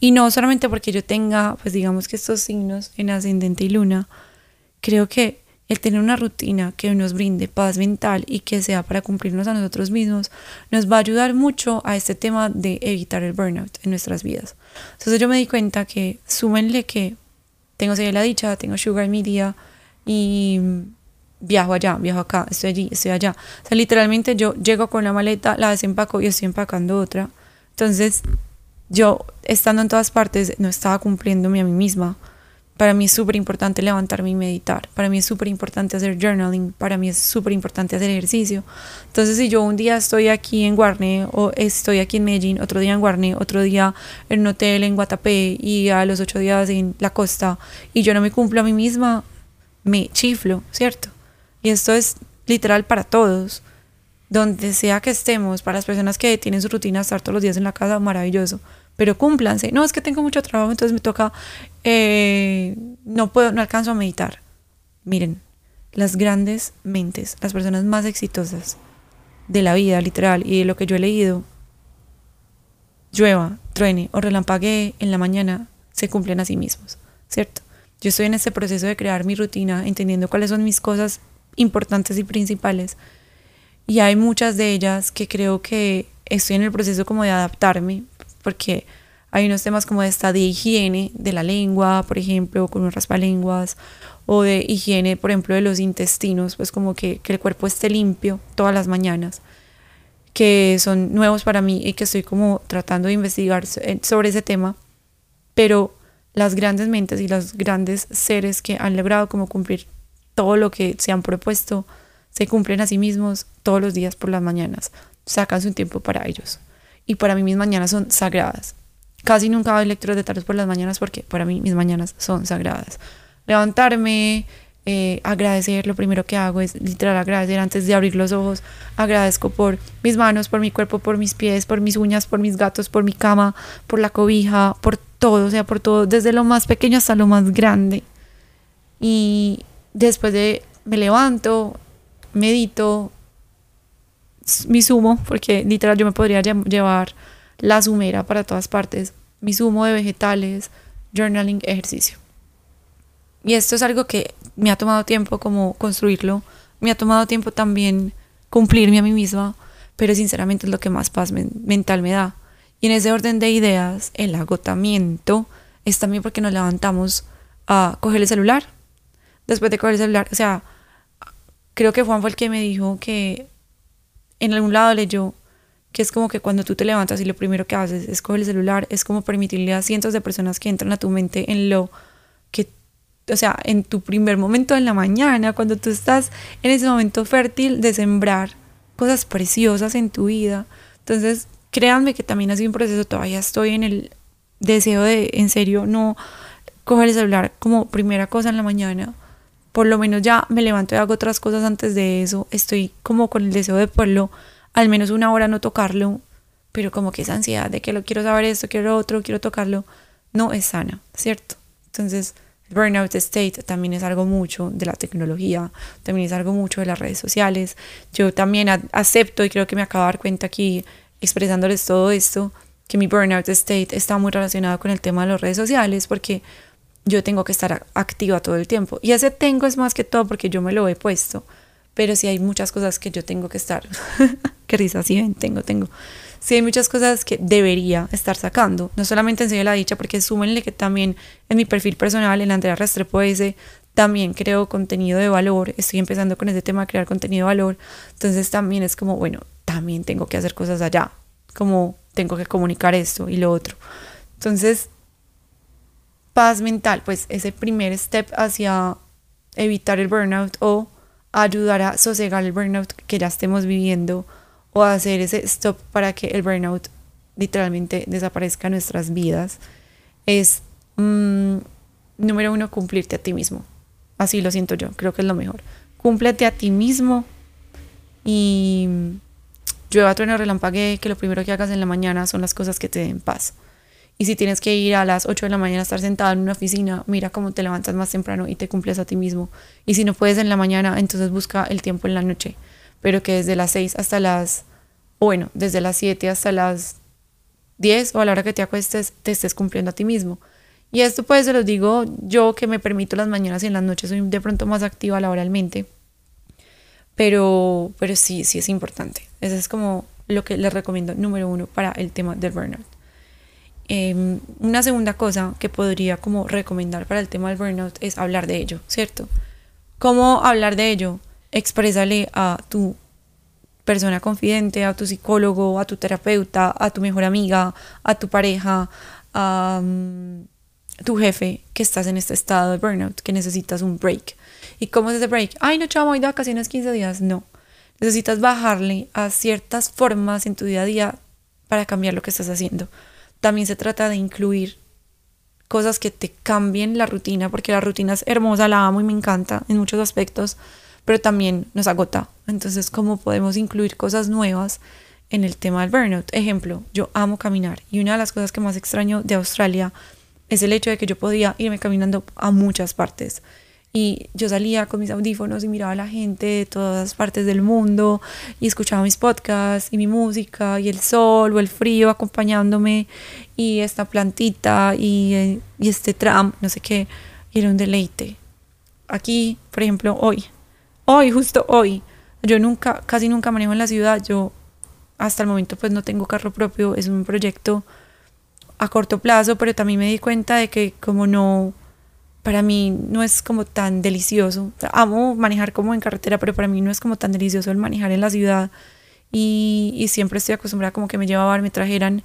Y no solamente porque yo tenga, pues digamos que estos signos en ascendente y luna, creo que el tener una rutina que nos brinde paz mental y que sea para cumplirnos a nosotros mismos, nos va a ayudar mucho a este tema de evitar el burnout en nuestras vidas. Entonces yo me di cuenta que súmenle que tengo la dicha, tengo Sugar Media y viajo allá, viajo acá, estoy allí, estoy allá. O sea, literalmente yo llego con la maleta, la desempaco y estoy empacando otra. Entonces, yo estando en todas partes no estaba cumpliéndome a mí misma. Para mí es súper importante levantarme y meditar. Para mí es súper importante hacer journaling. Para mí es súper importante hacer ejercicio. Entonces, si yo un día estoy aquí en Guarne o estoy aquí en Medellín, otro día en Guarne, otro día en un hotel en Guatapé y a los ocho días en la costa y yo no me cumplo a mí misma, me chiflo, ¿cierto? Y esto es literal para todos. Donde sea que estemos, para las personas que tienen su rutina estar todos los días en la casa, maravilloso pero cúmplanse. No, es que tengo mucho trabajo, entonces me toca, eh, no puedo, no alcanzo a meditar. Miren, las grandes mentes, las personas más exitosas de la vida, literal, y de lo que yo he leído, llueva, truene o relampaguee en la mañana, se cumplen a sí mismos, ¿cierto? Yo estoy en este proceso de crear mi rutina, entendiendo cuáles son mis cosas importantes y principales. Y hay muchas de ellas que creo que estoy en el proceso como de adaptarme, porque hay unos temas como esta de higiene de la lengua, por ejemplo, con un raspalenguas, o de higiene, por ejemplo, de los intestinos, pues como que, que el cuerpo esté limpio todas las mañanas, que son nuevos para mí y que estoy como tratando de investigar sobre ese tema, pero las grandes mentes y los grandes seres que han logrado como cumplir todo lo que se han propuesto, se cumplen a sí mismos todos los días por las mañanas, sacan su tiempo para ellos y para mí mis mañanas son sagradas. Casi nunca hago lecturas de tarot por las mañanas porque para mí mis mañanas son sagradas. Levantarme, eh, agradecer, lo primero que hago es literal agradecer antes de abrir los ojos. Agradezco por mis manos, por mi cuerpo, por mis pies, por mis uñas, por mis gatos, por mi cama, por la cobija, por todo, o sea, por todo, desde lo más pequeño hasta lo más grande. Y después de me levanto, medito, mi zumo, porque literal yo me podría llevar la sumera para todas partes, mi zumo de vegetales, journaling, ejercicio. Y esto es algo que me ha tomado tiempo como construirlo, me ha tomado tiempo también cumplirme a mí misma, pero sinceramente es lo que más paz mental me da. Y en ese orden de ideas, el agotamiento es también porque nos levantamos a coger el celular. Después de coger el celular, o sea, creo que Juan fue el que me dijo que en algún lado leyó que es como que cuando tú te levantas y lo primero que haces es coger el celular, es como permitirle a cientos de personas que entran a tu mente en lo que, o sea, en tu primer momento en la mañana, cuando tú estás en ese momento fértil de sembrar cosas preciosas en tu vida. Entonces, créanme que también ha sido un proceso, todavía estoy en el deseo de, en serio, no coger el celular como primera cosa en la mañana. Por lo menos ya me levanto y hago otras cosas antes de eso. Estoy como con el deseo de poderlo al menos una hora no tocarlo, pero como que esa ansiedad de que lo quiero saber esto, quiero otro, quiero tocarlo, no es sana, ¿cierto? Entonces, el burnout state también es algo mucho de la tecnología, también es algo mucho de las redes sociales. Yo también acepto y creo que me acabo de dar cuenta aquí expresándoles todo esto, que mi burnout state está muy relacionado con el tema de las redes sociales porque yo tengo que estar activa todo el tiempo. Y ese tengo es más que todo porque yo me lo he puesto pero sí hay muchas cosas que yo tengo que estar, (laughs) qué risa, sí ven, tengo, tengo. Sí hay muchas cosas que debería estar sacando, no solamente en la dicha, porque súmenle que también en mi perfil personal, en Andrea Restrepo ese, también creo contenido de valor, estoy empezando con ese tema de crear contenido de valor, entonces también es como, bueno, también tengo que hacer cosas allá, como tengo que comunicar esto y lo otro. Entonces, paz mental, pues ese primer step hacia evitar el burnout o ayudar a sosegar el burnout que ya estemos viviendo o hacer ese stop para que el burnout literalmente desaparezca en nuestras vidas es mm, número uno cumplirte a ti mismo. Así lo siento yo creo que es lo mejor. Cúmplete a ti mismo y llueva trueno relampague que lo primero que hagas en la mañana son las cosas que te den paz y si tienes que ir a las 8 de la mañana a estar sentado en una oficina, mira cómo te levantas más temprano y te cumples a ti mismo. Y si no puedes en la mañana, entonces busca el tiempo en la noche. Pero que desde las 6 hasta las, bueno, desde las 7 hasta las 10 o a la hora que te acuestes, te estés cumpliendo a ti mismo. Y esto pues se lo digo yo que me permito las mañanas y en las noches soy de pronto más activa laboralmente. Pero, pero sí, sí es importante. Eso es como lo que les recomiendo número uno para el tema del burnout. Em, una segunda cosa que podría como recomendar para el tema del burnout es hablar de ello, ¿cierto? ¿Cómo hablar de ello? Exprésale a tu persona confidente, a tu psicólogo, a tu terapeuta, a tu mejor amiga, a tu pareja, a mm, tu jefe que estás en este estado de burnout, que necesitas un break. ¿Y cómo es ese break? Ay, no, chamo, voy de vacaciones 15 días. No. Necesitas bajarle a ciertas formas en tu día a día para cambiar lo que estás haciendo también se trata de incluir cosas que te cambien la rutina, porque la rutina es hermosa, la amo y me encanta en muchos aspectos, pero también nos agota. Entonces, ¿cómo podemos incluir cosas nuevas en el tema del burnout? Ejemplo, yo amo caminar y una de las cosas que más extraño de Australia es el hecho de que yo podía irme caminando a muchas partes. Y yo salía con mis audífonos y miraba a la gente de todas partes del mundo y escuchaba mis podcasts y mi música y el sol o el frío acompañándome y esta plantita y, eh, y este tram, no sé qué, era un deleite. Aquí, por ejemplo, hoy, hoy, justo hoy, yo nunca, casi nunca manejo en la ciudad, yo hasta el momento pues no tengo carro propio, es un proyecto a corto plazo, pero también me di cuenta de que como no para mí no es como tan delicioso. amo manejar como en carretera, pero para mí no es como tan delicioso el manejar en la ciudad. Y, siempre estoy acostumbrada como que me llevaban, me trajeran.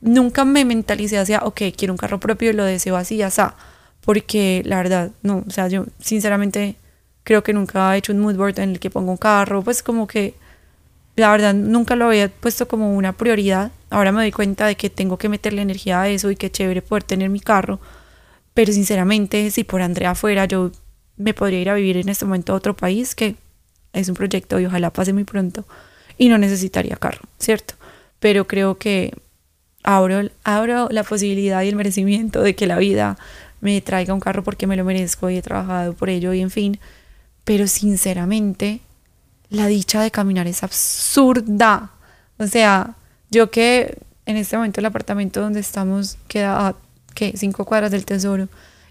Nunca me mentalicé hacia, ok, quiero un carro propio y lo deseo así, ya está. Porque la verdad, no, o sea, yo sinceramente creo que nunca he hecho un mood board en el que pongo un carro, pues como que la verdad nunca lo había puesto como una prioridad. Ahora me doy cuenta de que tengo que meterle energía a eso y que chévere poder tener mi carro pero sinceramente, si por Andrea fuera, yo me podría ir a vivir en este momento a otro país, que es un proyecto y ojalá pase muy pronto, y no necesitaría carro, ¿cierto? Pero creo que abro, abro la posibilidad y el merecimiento de que la vida me traiga un carro porque me lo merezco y he trabajado por ello y en fin. Pero sinceramente, la dicha de caminar es absurda. O sea, yo que en este momento el apartamento donde estamos queda ¿qué? Cinco cuadras del tesoro.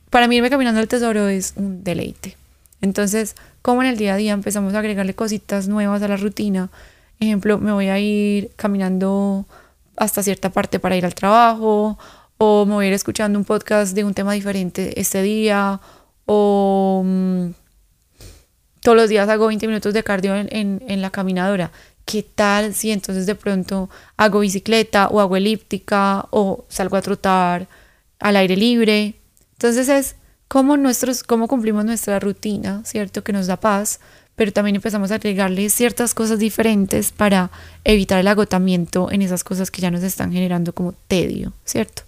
Para mí irme caminando al tesoro es un deleite. Entonces, como en el día a día empezamos a agregarle cositas nuevas a la rutina, ejemplo, me voy a ir caminando hasta cierta parte para ir al trabajo, o me voy a ir escuchando un podcast de un tema diferente este día, o mm, todos los días hago 20 minutos de cardio en, en, en, la caminadora. ¿qué tal si entonces de pronto hago bicicleta o hago elíptica o salgo a trotar al aire libre? Entonces es cómo, nuestros, cómo cumplimos nuestra rutina, ¿cierto? Que nos da paz, pero también empezamos a agregarle ciertas cosas diferentes para evitar el agotamiento en esas cosas que ya nos están generando como tedio, ¿cierto?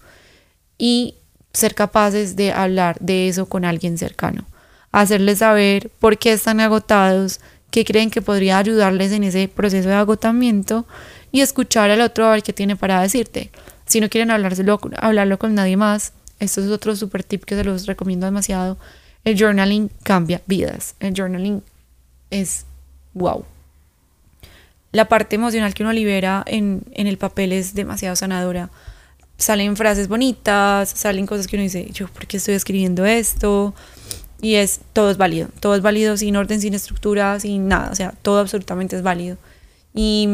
Y ser capaces de hablar de eso con alguien cercano, hacerles saber por qué están agotados, qué creen que podría ayudarles en ese proceso de agotamiento y escuchar al otro a ver qué tiene para decirte. Si no quieren hablárselo, hablarlo con nadie más, esto es otro super tip que se los recomiendo demasiado. El journaling cambia vidas. El journaling es wow. La parte emocional que uno libera en, en el papel es demasiado sanadora. Salen frases bonitas, salen cosas que uno dice, yo, ¿por qué estoy escribiendo esto? Y es, todo es válido, todo es válido sin orden, sin estructura, sin nada, o sea, todo absolutamente es válido. Y,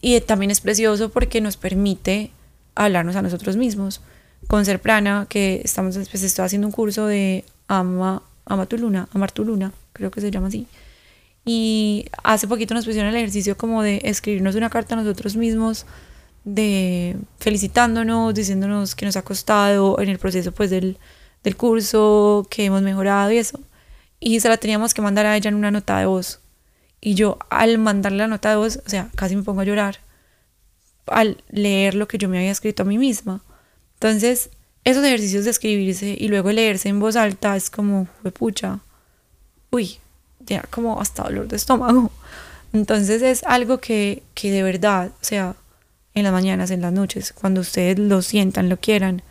y también es precioso porque nos permite hablarnos a nosotros mismos. Con Ser Prana, que estamos, pues estoy haciendo un curso de Ama, Ama tu Luna, Amar tu Luna, creo que se llama así. Y hace poquito nos pusieron el ejercicio como de escribirnos una carta a nosotros mismos, de felicitándonos, diciéndonos que nos ha costado en el proceso pues del, del curso, que hemos mejorado y eso. Y se la teníamos que mandar a ella en una nota de voz. Y yo al mandarle la nota de voz, o sea, casi me pongo a llorar al leer lo que yo me había escrito a mí misma. Entonces, esos ejercicios de escribirse y luego leerse en voz alta es como, pucha, uy, ya como hasta dolor de estómago. Entonces es algo que, que de verdad, o sea, en las mañanas, en las noches, cuando ustedes lo sientan, lo quieran,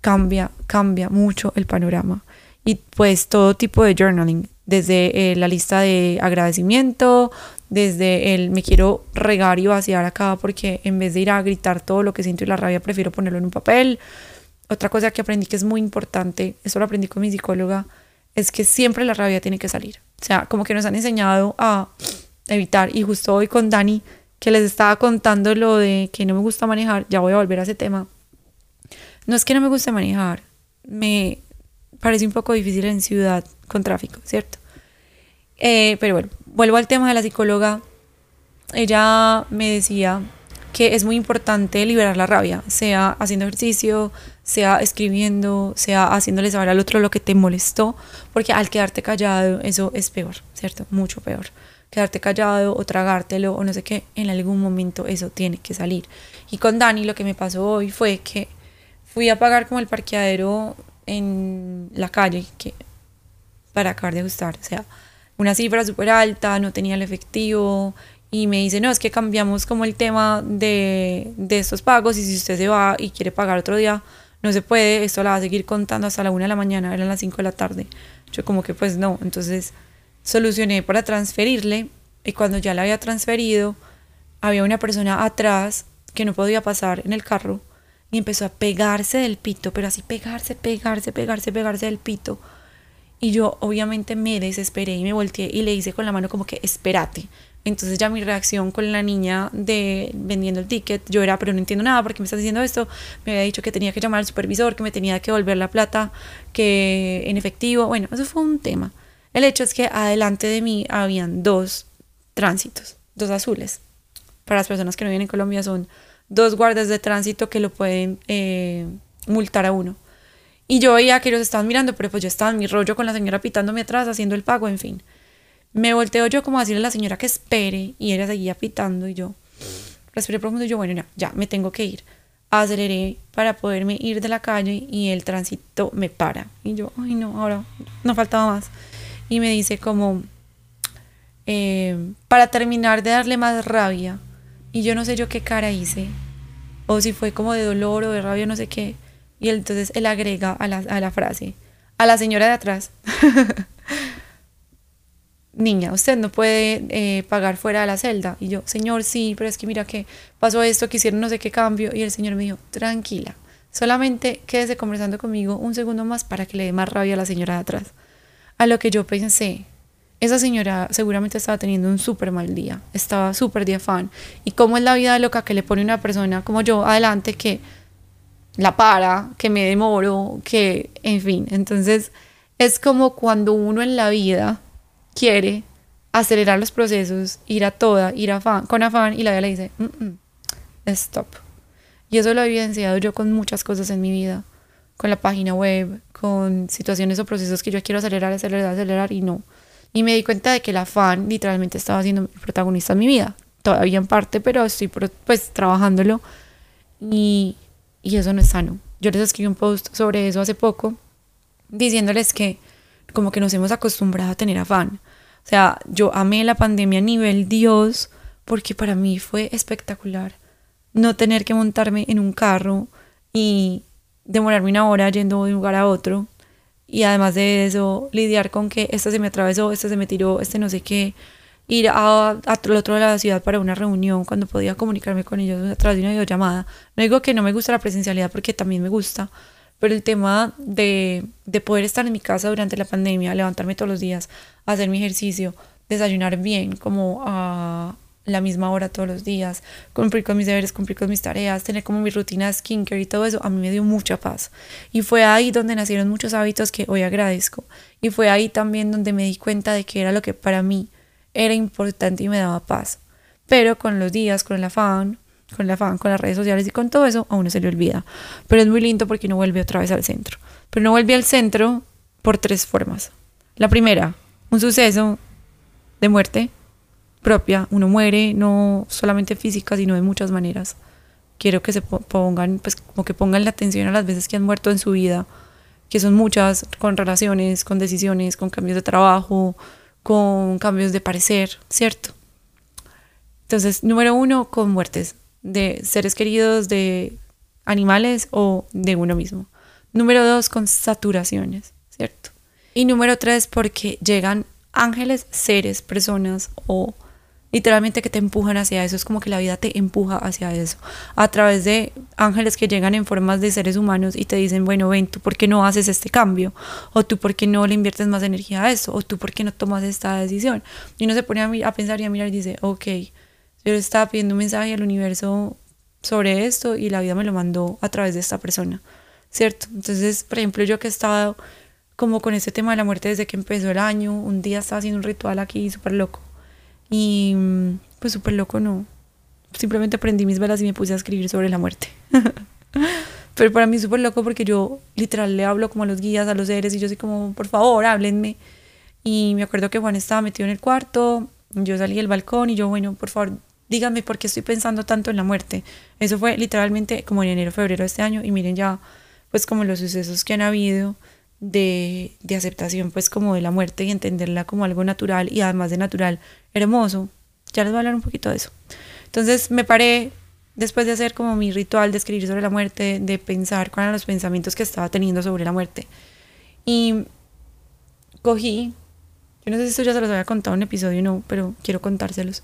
cambia, cambia mucho el panorama. Y pues todo tipo de journaling, desde eh, la lista de agradecimiento, desde el me quiero regar y vaciar acá porque en vez de ir a gritar todo lo que siento y la rabia prefiero ponerlo en un papel. Otra cosa que aprendí que es muy importante, eso lo aprendí con mi psicóloga, es que siempre la rabia tiene que salir. O sea, como que nos han enseñado a evitar. Y justo hoy con Dani, que les estaba contando lo de que no me gusta manejar, ya voy a volver a ese tema. No es que no me guste manejar, me parece un poco difícil en ciudad con tráfico, ¿cierto? Eh, pero bueno, vuelvo al tema de la psicóloga. Ella me decía que es muy importante liberar la rabia, sea haciendo ejercicio, sea escribiendo, sea haciéndole saber al otro lo que te molestó, porque al quedarte callado eso es peor, ¿cierto? Mucho peor. Quedarte callado o tragártelo o no sé qué, en algún momento eso tiene que salir. Y con Dani lo que me pasó hoy fue que fui a pagar como el parqueadero en la calle para acabar de ajustar, o sea, una cifra súper alta, no tenía el efectivo, y me dice, no, es que cambiamos como el tema de, de estos pagos y si usted se va y quiere pagar otro día, no se puede, esto la va a seguir contando hasta la una de la mañana, eran las 5 de la tarde. Yo como que pues no, entonces solucioné para transferirle y cuando ya la había transferido, había una persona atrás que no podía pasar en el carro y empezó a pegarse del pito, pero así pegarse, pegarse, pegarse, pegarse del pito. Y yo obviamente me desesperé y me volteé y le hice con la mano como que espérate. Entonces ya mi reacción con la niña de vendiendo el ticket, yo era, pero no entiendo nada, porque me estás diciendo esto? Me había dicho que tenía que llamar al supervisor, que me tenía que devolver la plata, que en efectivo, bueno, eso fue un tema. El hecho es que adelante de mí habían dos tránsitos, dos azules. Para las personas que no viven en Colombia son dos guardas de tránsito que lo pueden eh, multar a uno. Y yo veía que ellos estaban mirando, pero pues yo estaba en mi rollo con la señora pitándome atrás, haciendo el pago, en fin. Me volteo yo como a decirle a la señora que espere y ella seguía pitando y yo respiré profundo y yo, bueno, ya, ya me tengo que ir. Aceleré para poderme ir de la calle y el tránsito me para. Y yo, ay no, ahora no faltaba más. Y me dice como, eh, para terminar de darle más rabia. Y yo no sé yo qué cara hice. O si fue como de dolor o de rabia, no sé qué. Y entonces él agrega a la, a la frase, a la señora de atrás. (laughs) niña, usted no puede eh, pagar fuera de la celda. Y yo, señor, sí, pero es que mira que pasó esto, que hicieron no sé qué cambio. Y el señor me dijo, tranquila, solamente quédese conversando conmigo un segundo más para que le dé más rabia a la señora de atrás. A lo que yo pensé, esa señora seguramente estaba teniendo un súper mal día, estaba súper de afán. Y cómo es la vida loca que le pone una persona como yo adelante que la para, que me demoro, que, en fin. Entonces, es como cuando uno en la vida quiere acelerar los procesos, ir a toda, ir a afán, con afán, y la vida le dice, mm, mm, stop. Y eso lo he evidenciado yo con muchas cosas en mi vida, con la página web, con situaciones o procesos que yo quiero acelerar, acelerar, acelerar, y no. Y me di cuenta de que el afán literalmente estaba siendo el protagonista en mi vida. Todavía en parte, pero estoy pues trabajándolo. Y, y eso no es sano. Yo les escribí un post sobre eso hace poco, diciéndoles que como que nos hemos acostumbrado a tener afán. O sea, yo amé la pandemia a nivel Dios porque para mí fue espectacular no tener que montarme en un carro y demorarme una hora yendo de un lugar a otro. Y además de eso, lidiar con que este se me atravesó, este se me tiró, este no sé qué. Ir a, al otro lado de la ciudad para una reunión cuando podía comunicarme con ellos a través de una videollamada. No digo que no me gusta la presencialidad porque también me gusta, pero el tema de, de poder estar en mi casa durante la pandemia, levantarme todos los días, hacer mi ejercicio, desayunar bien, como a la misma hora todos los días, cumplir con mis deberes, cumplir con mis tareas, tener como mi rutina de skincare y todo eso, a mí me dio mucha paz. Y fue ahí donde nacieron muchos hábitos que hoy agradezco. Y fue ahí también donde me di cuenta de que era lo que para mí era importante y me daba paz. Pero con los días, con el afán, con el afán, con las redes sociales y con todo eso, a uno se le olvida. Pero es muy lindo porque uno vuelve otra vez al centro. Pero no vuelve al centro por tres formas. La primera, un suceso de muerte propia. Uno muere no solamente física, sino de muchas maneras. Quiero que se pongan, pues que pongan la atención a las veces que han muerto en su vida, que son muchas, con relaciones, con decisiones, con cambios de trabajo, con cambios de parecer, ¿cierto? Entonces, número uno, con muertes de seres queridos, de animales o de uno mismo. Número dos, con saturaciones, ¿cierto? Y número tres, porque llegan ángeles, seres, personas o literalmente que te empujan hacia eso. Es como que la vida te empuja hacia eso. A través de ángeles que llegan en formas de seres humanos y te dicen, bueno, ven, tú por qué no haces este cambio, o tú por qué no le inviertes más energía a eso, o tú por qué no tomas esta decisión. Y uno se pone a, pensar y a mirar y dice, ok, yo estaba pidiendo un mensaje al universo sobre esto y la vida me lo mandó a través de esta persona, ¿cierto? Entonces, por ejemplo, yo que he estado como con este tema de la muerte desde que empezó el año, un día estaba haciendo un ritual aquí súper loco y pues súper loco no, simplemente prendí mis velas y me puse a escribir sobre la muerte. (laughs) Pero para mí súper loco porque yo literal le hablo como a los guías, a los seres y yo soy como, por favor, háblenme. Y me acuerdo que Juan estaba metido en el cuarto, yo salí del balcón y yo, bueno, por favor, díganme por qué estoy pensando tanto en la muerte. Eso fue literalmente como en enero, febrero de este año y miren ya pues como los sucesos que han habido de, de aceptación pues como de la muerte y entenderla como algo natural y además de natural, hermoso. Ya les voy a hablar un poquito de eso. Entonces me paré después de hacer como mi ritual de escribir sobre la muerte, de pensar cuáles eran los pensamientos que estaba teniendo sobre la muerte. Y cogí, yo no sé si esto ya se los había contado en un episodio no, pero quiero contárselos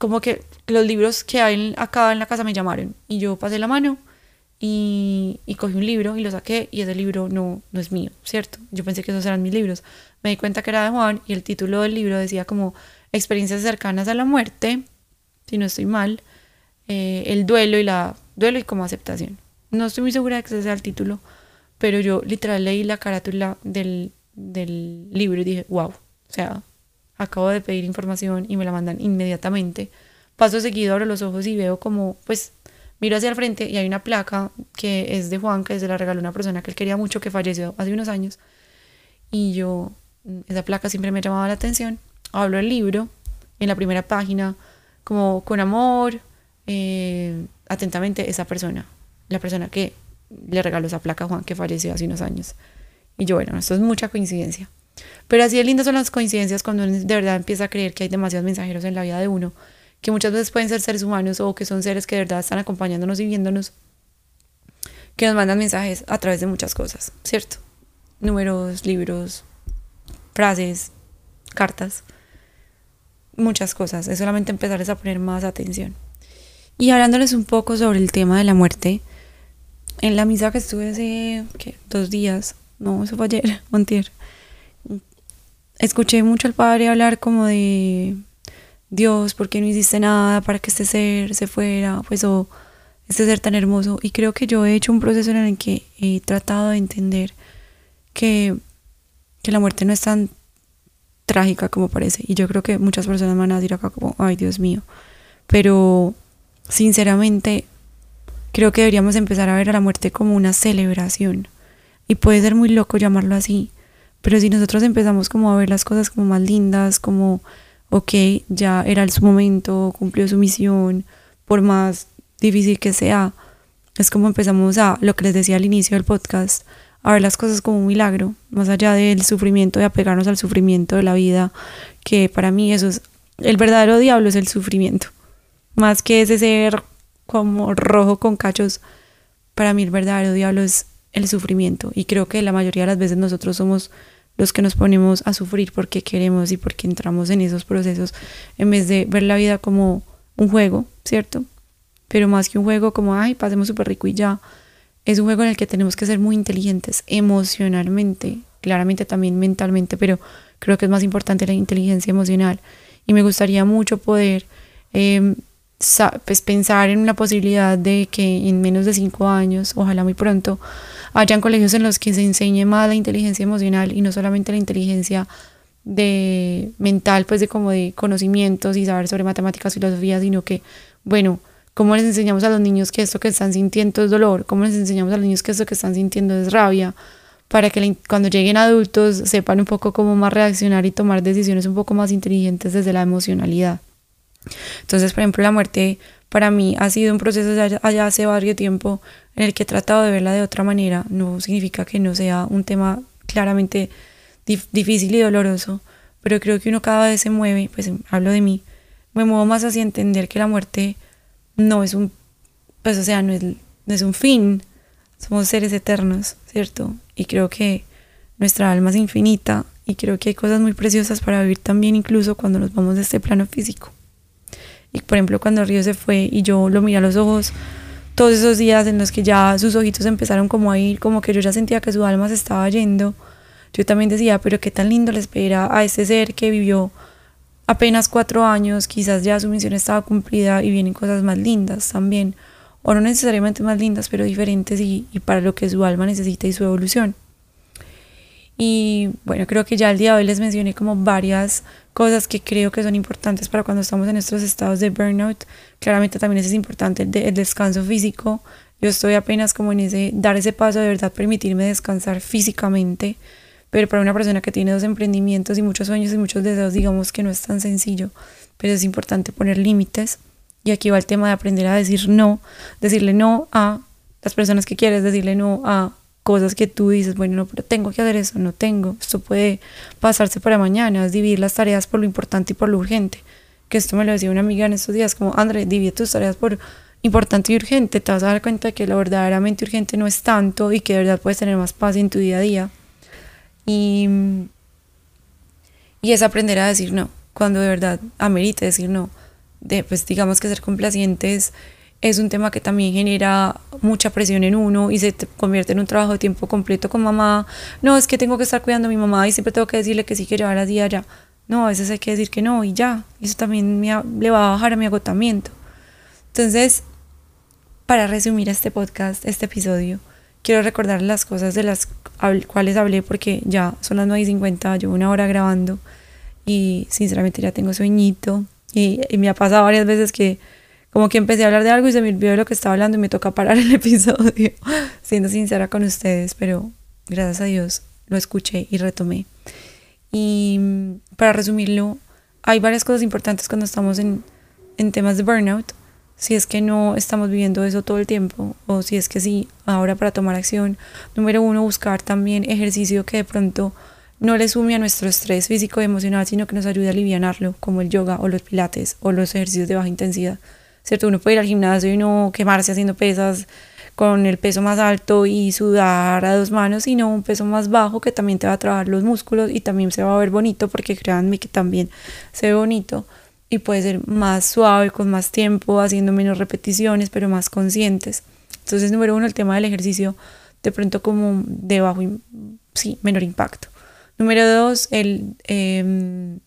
como que los libros que hay acá en la casa me llamaron y yo pasé la mano y, cogí un libro y lo saqué y ese libro no, no es mío, ¿cierto? Yo pensé que esos eran mis libros. Me di cuenta que era de Juan y el título del libro decía como experiencias cercanas a la muerte, si no estoy mal, eh, el duelo y la duelo y como aceptación. No estoy muy segura de que ese sea el título, pero yo literal leí la carátula del, del libro y dije, wow, o sea, acabo de pedir información y me la mandan inmediatamente. Paso seguido, abro los ojos y veo como, pues, miro hacia el frente y hay una placa que es de Juan, que se la regaló una persona que él quería mucho, que falleció hace unos años. Y yo, esa placa siempre me llamaba la atención. Hablo el libro, en la primera página, como con amor, eh, atentamente esa persona, la persona que le regaló esa placa a Juan, que falleció hace unos años. Y yo, bueno, esto es mucha coincidencia. Pero así de lindas son las coincidencias cuando uno de verdad empieza a creer que hay demasiados mensajeros en la vida de uno, que muchas veces pueden ser seres humanos o que son seres que de verdad están acompañándonos y viéndonos, que nos mandan mensajes a través de muchas cosas, ¿cierto? Números, libros, frases, cartas, muchas cosas. Es solamente empezarles a poner más atención. Y hablándoles un poco sobre el tema de la muerte, en la misa que estuve hace dos días, no, eso fue ayer, (laughs) montier, escuché mucho al padre hablar como de Dios, ¿por qué no hiciste nada para que este ser se fuera? Pues o este ser tan hermoso. Y creo que yo he hecho un proceso en el que he tratado de entender que, que la muerte no es tan trágica como parece. Y yo creo que muchas personas van a decir acá como, ay Dios mío. Pero sinceramente creo que deberíamos empezar a ver a la muerte como una celebración. Y puede ser muy loco llamarlo así. Pero si nosotros empezamos como a ver las cosas como más lindas, como, ok, ya era su momento, cumplió su misión, por más difícil que sea, es como empezamos a, lo que les decía al inicio del podcast, a ver las cosas como un milagro, más allá del sufrimiento, de apegarnos al sufrimiento de la vida, que para mí eso es, el verdadero diablo es el sufrimiento, más que ese ser como rojo con cachos, para mí el verdadero diablo es el sufrimiento. Y creo que la mayoría de las veces nosotros somos los que nos ponemos a sufrir porque queremos y porque entramos en esos procesos en vez de ver la vida como un juego, ¿cierto? Pero más que un juego como, ay, pasemos súper rico y ya, es un juego en el que tenemos que ser muy inteligentes emocionalmente, claramente también mentalmente, pero creo que es más importante la inteligencia emocional. Y me gustaría mucho poder em, pues pensar en una posibilidad de que en menos de cinco años, ojalá muy pronto, hayan colegios en los que se enseñe más la inteligencia emocional y no solamente la inteligencia de mental, pues de como de conocimientos y saber sobre matemáticas, filosofía, sino que, bueno, ¿Cómo les enseñamos a los niños que esto que están sintiendo es dolor? ¿Cómo les enseñamos a los niños que esto que están sintiendo es rabia? Para que cuando lleguen adultos sepan un poco cómo más reaccionar y tomar decisiones un poco más inteligentes desde la emocionalidad. Entonces, por ejemplo, la muerte para mí ha sido un proceso allá hace varios tiempo en el que he tratado de verla de otra manera. No significa que no sea un tema claramente difícil y doloroso, pero creo que uno cada vez se mueve, pues hablo de mí, me muevo más hacia entender que la muerte no es un, pues o sea, no es, no es un fin, somos seres eternos, ¿cierto? Y creo que nuestra alma es infinita y creo que hay cosas muy preciosas para vivir también incluso cuando nos vamos de este plano físico. Y por ejemplo, cuando Río se fue y yo lo miré a los ojos, todos esos días en los que ya sus ojitos empezaron como a ir, como que yo ya sentía que su alma se estaba yendo, yo también decía, pero qué tan lindo le espera a ese ser que vivió apenas cuatro años, quizás ya su misión estaba cumplida y vienen cosas más lindas también, o no necesariamente más lindas, pero diferentes y, para lo que su alma necesita y su evolución. Y bueno, creo que ya al día de hoy les mencioné como varias cosas que creo que son importantes para cuando estamos en estos estados de burnout. Claramente también es importante el, el descanso físico. Yo estoy apenas como en ese, dar ese paso de verdad, permitirme descansar físicamente pero para una persona que tiene dos emprendimientos y muchos sueños y muchos deseos, digamos que no es tan sencillo, pero es importante poner límites. Y aquí va el tema de aprender a decir no, decirle no a las personas que quieres, decirle no a cosas que tú dices, bueno, no, pero tengo que hacer eso, no tengo, esto puede pasarse para mañana, es dividir las tareas por lo importante y por lo urgente. Que esto me lo decía una amiga en estos días, como, André, divide tus tareas por importante y urgente, te vas a dar cuenta que lo verdaderamente urgente no es tanto y que de verdad puedes tener más paz en tu día a día. Y, y es aprender a decir no, cuando de verdad amerite decir no. De, pues digamos que ser complacientes es un tema que también genera mucha presión en uno y se convierte en un trabajo de tiempo completo con mamá. No, es que tengo que estar cuidando a mi mamá y siempre tengo que decirle que sí que llevar a día ya. No, a veces hay que decir que no y ya. Eso también me, le va a bajar a mi agotamiento. Entonces, para resumir este podcast, este episodio, quiero recordar las cosas de las cuales hablé porque ya son las 9 y 50, llevo una hora grabando y sinceramente ya tengo sueñito y, me ha pasado varias veces que como que empecé a hablar de algo y se me olvidó de lo que estaba hablando y me toca parar el (laughs) episodio, siendo sincera con ustedes, pero gracias a Dios lo escuché y retomé. Y para resumirlo, hay varias cosas importantes cuando estamos en, en temas de burnout si es que no estamos viviendo eso todo el tiempo o si es que sí, ahora para tomar acción. Número uno, buscar también ejercicio que de pronto no le sume a nuestro estrés físico y emocional, sino que nos ayude a aliviarlo, como el yoga o los pilates o los ejercicios de baja intensidad. ¿Cierto? Uno puede ir al gimnasio y no quemarse haciendo pesas con el peso más alto y sudar a dos manos, sino un peso más bajo que también te va a trabajar los músculos y también se va a ver bonito, porque créanme que también se ve bonito y puede ser más suave, con más tiempo, haciendo menos repeticiones, pero más conscientes. Entonces, número uno, el tema del ejercicio, de pronto como de bajo, sí, menor impacto. Número dos, el em,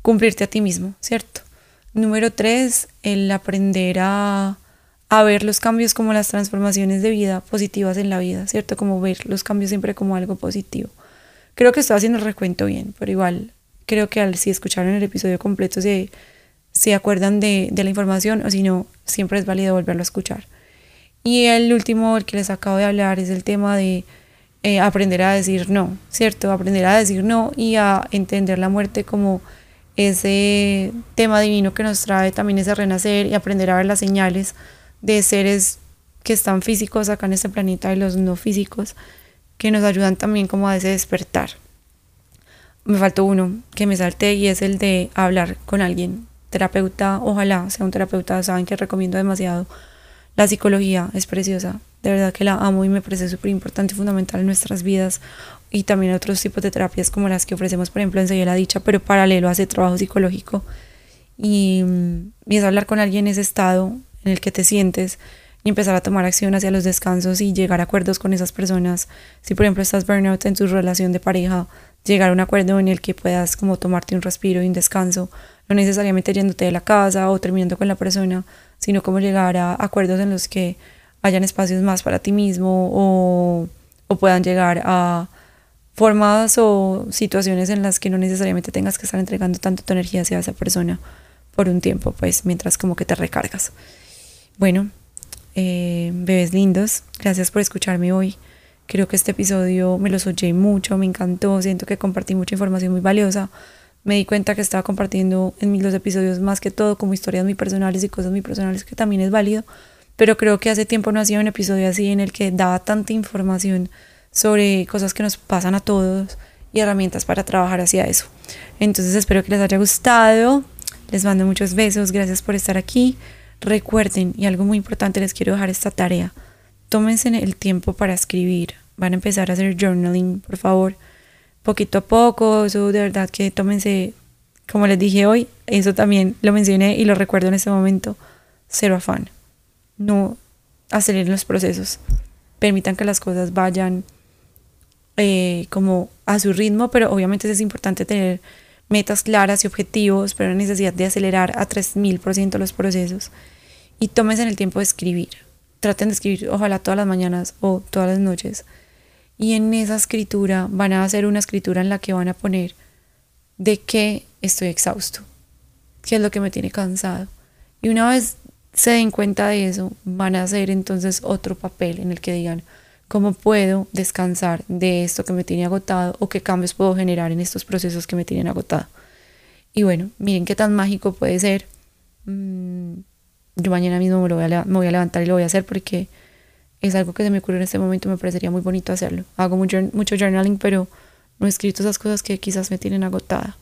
cumplirte a ti mismo, ¿cierto? Número tres, el aprender a, a ver los cambios como las transformaciones de vida positivas en la vida, ¿cierto? Como ver los cambios siempre como algo positivo. Creo que estoy haciendo el recuento bien, pero igual creo que al si escucharon el episodio completo se, se acuerdan de, de la información o si no, siempre es válido volverlo a escuchar. Y el último, el que les acabo de hablar, es el tema de eh, aprender a decir no, ¿cierto? Aprender a decir no y a entender la muerte como ese tema divino que nos trae también ese renacer y aprender a ver las señales de seres que están físicos acá en este planeta y los no físicos que nos ayudan también como a ese despertar. Me faltó uno que me salté y es el de hablar con alguien, terapeuta, ojalá sea un terapeuta, saben que recomiendo demasiado. La psicología es preciosa, de verdad que la amo y me parece súper importante y fundamental en nuestras vidas y también otros tipos de terapias como las que ofrecemos, por ejemplo, en la Dicha, pero paralelo a ese trabajo psicológico. Y, y es hablar con alguien en ese estado en el que te sientes y empezar a tomar acción hacia los descansos y llegar a acuerdos con esas personas. Si por ejemplo estás burnout en tu relación de pareja, llegar a un acuerdo en el que puedas como tomarte un respiro y un descanso, no necesariamente yéndote de la casa o terminando con la persona, sino como llegar a acuerdos en los que hayan espacios más para ti mismo o, o puedan llegar a formas o situaciones en las que no necesariamente tengas que estar entregando tanto tu energía hacia esa persona por un tiempo, pues mientras como que te recargas. Bueno, eh, bebés lindos, gracias por escucharme hoy. Creo que este episodio me los oye mucho, me encantó, siento que compartí mucha información muy valiosa. Me di cuenta que estaba compartiendo en dos episodios más que todo como historias muy personales y cosas muy personales que también es válido, pero creo que hace tiempo no hacía un episodio así en el que daba tanta información sobre cosas que nos pasan a todos y herramientas para trabajar hacia eso. Entonces espero que les haya gustado, les mando muchos besos, gracias por estar aquí. Recuerden, y algo muy importante les quiero dejar esta tarea, tómense el tiempo para escribir, van a empezar a hacer journaling, por favor, poquito a poco, eso de verdad que tómense, como les dije hoy, eso también lo mencioné y lo recuerdo en este momento, cero afán, no aceleren los procesos, permitan que las cosas vayan eh, como a su ritmo, pero obviamente es importante tener metas claras y objetivos, pero no necesidad de acelerar a 3000% los procesos. Y tómense en el tiempo de escribir. Traten de escribir, ojalá todas las mañanas o todas las noches. Y en esa escritura van a hacer una escritura en la que van a poner de qué estoy exhausto, qué es lo que me tiene cansado. Y una vez se den cuenta de eso, van a hacer entonces otro papel en el que digan, cómo puedo descansar de esto que me tiene agotado o qué cambios puedo generar en estos procesos que me tienen agotado. Y bueno, miren qué tan mágico puede ser. Mm, yo mañana mismo me, voy a, me voy a levantar y lo voy a hacer porque es algo que se me ocurrió en este momento, me parecería muy bonito hacerlo. Hago mucho, mucho journaling, pero no he escrito esas cosas que quizás me tienen agotada.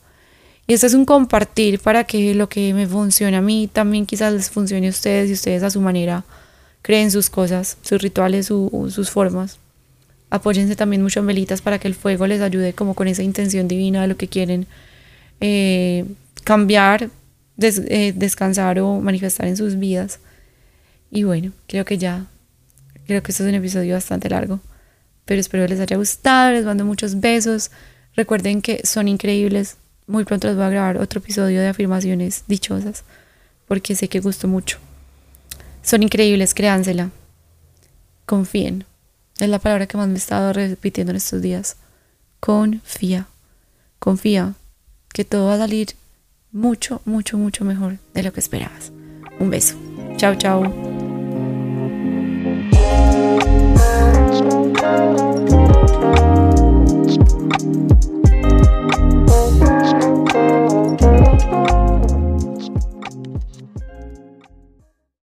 Y esto es un compartir para que lo que me funcione a mí también quizás les funcione a ustedes y ustedes a su manera creen sus cosas, sus rituales, sus formas. Apóyense también mucho en velitas para que el fuego les ayude como con esa intención divina de lo que quieren eh, cambiar, eh, descansar o manifestar en sus vidas. Y bueno, creo que ya, creo que este es un episodio bastante largo, pero espero les haya gustado, les mando muchos besos. Recuerden que son increíbles. Muy pronto les voy a grabar otro episodio de afirmaciones dichosas, porque sé que gustó mucho. Son increíbles, créansela. Confíen. Es la palabra que más me he estado repitiendo en estos días. Confía. Confía que todo va a salir mucho, mucho, mucho mejor de lo que esperabas. Un beso. Chao, chao.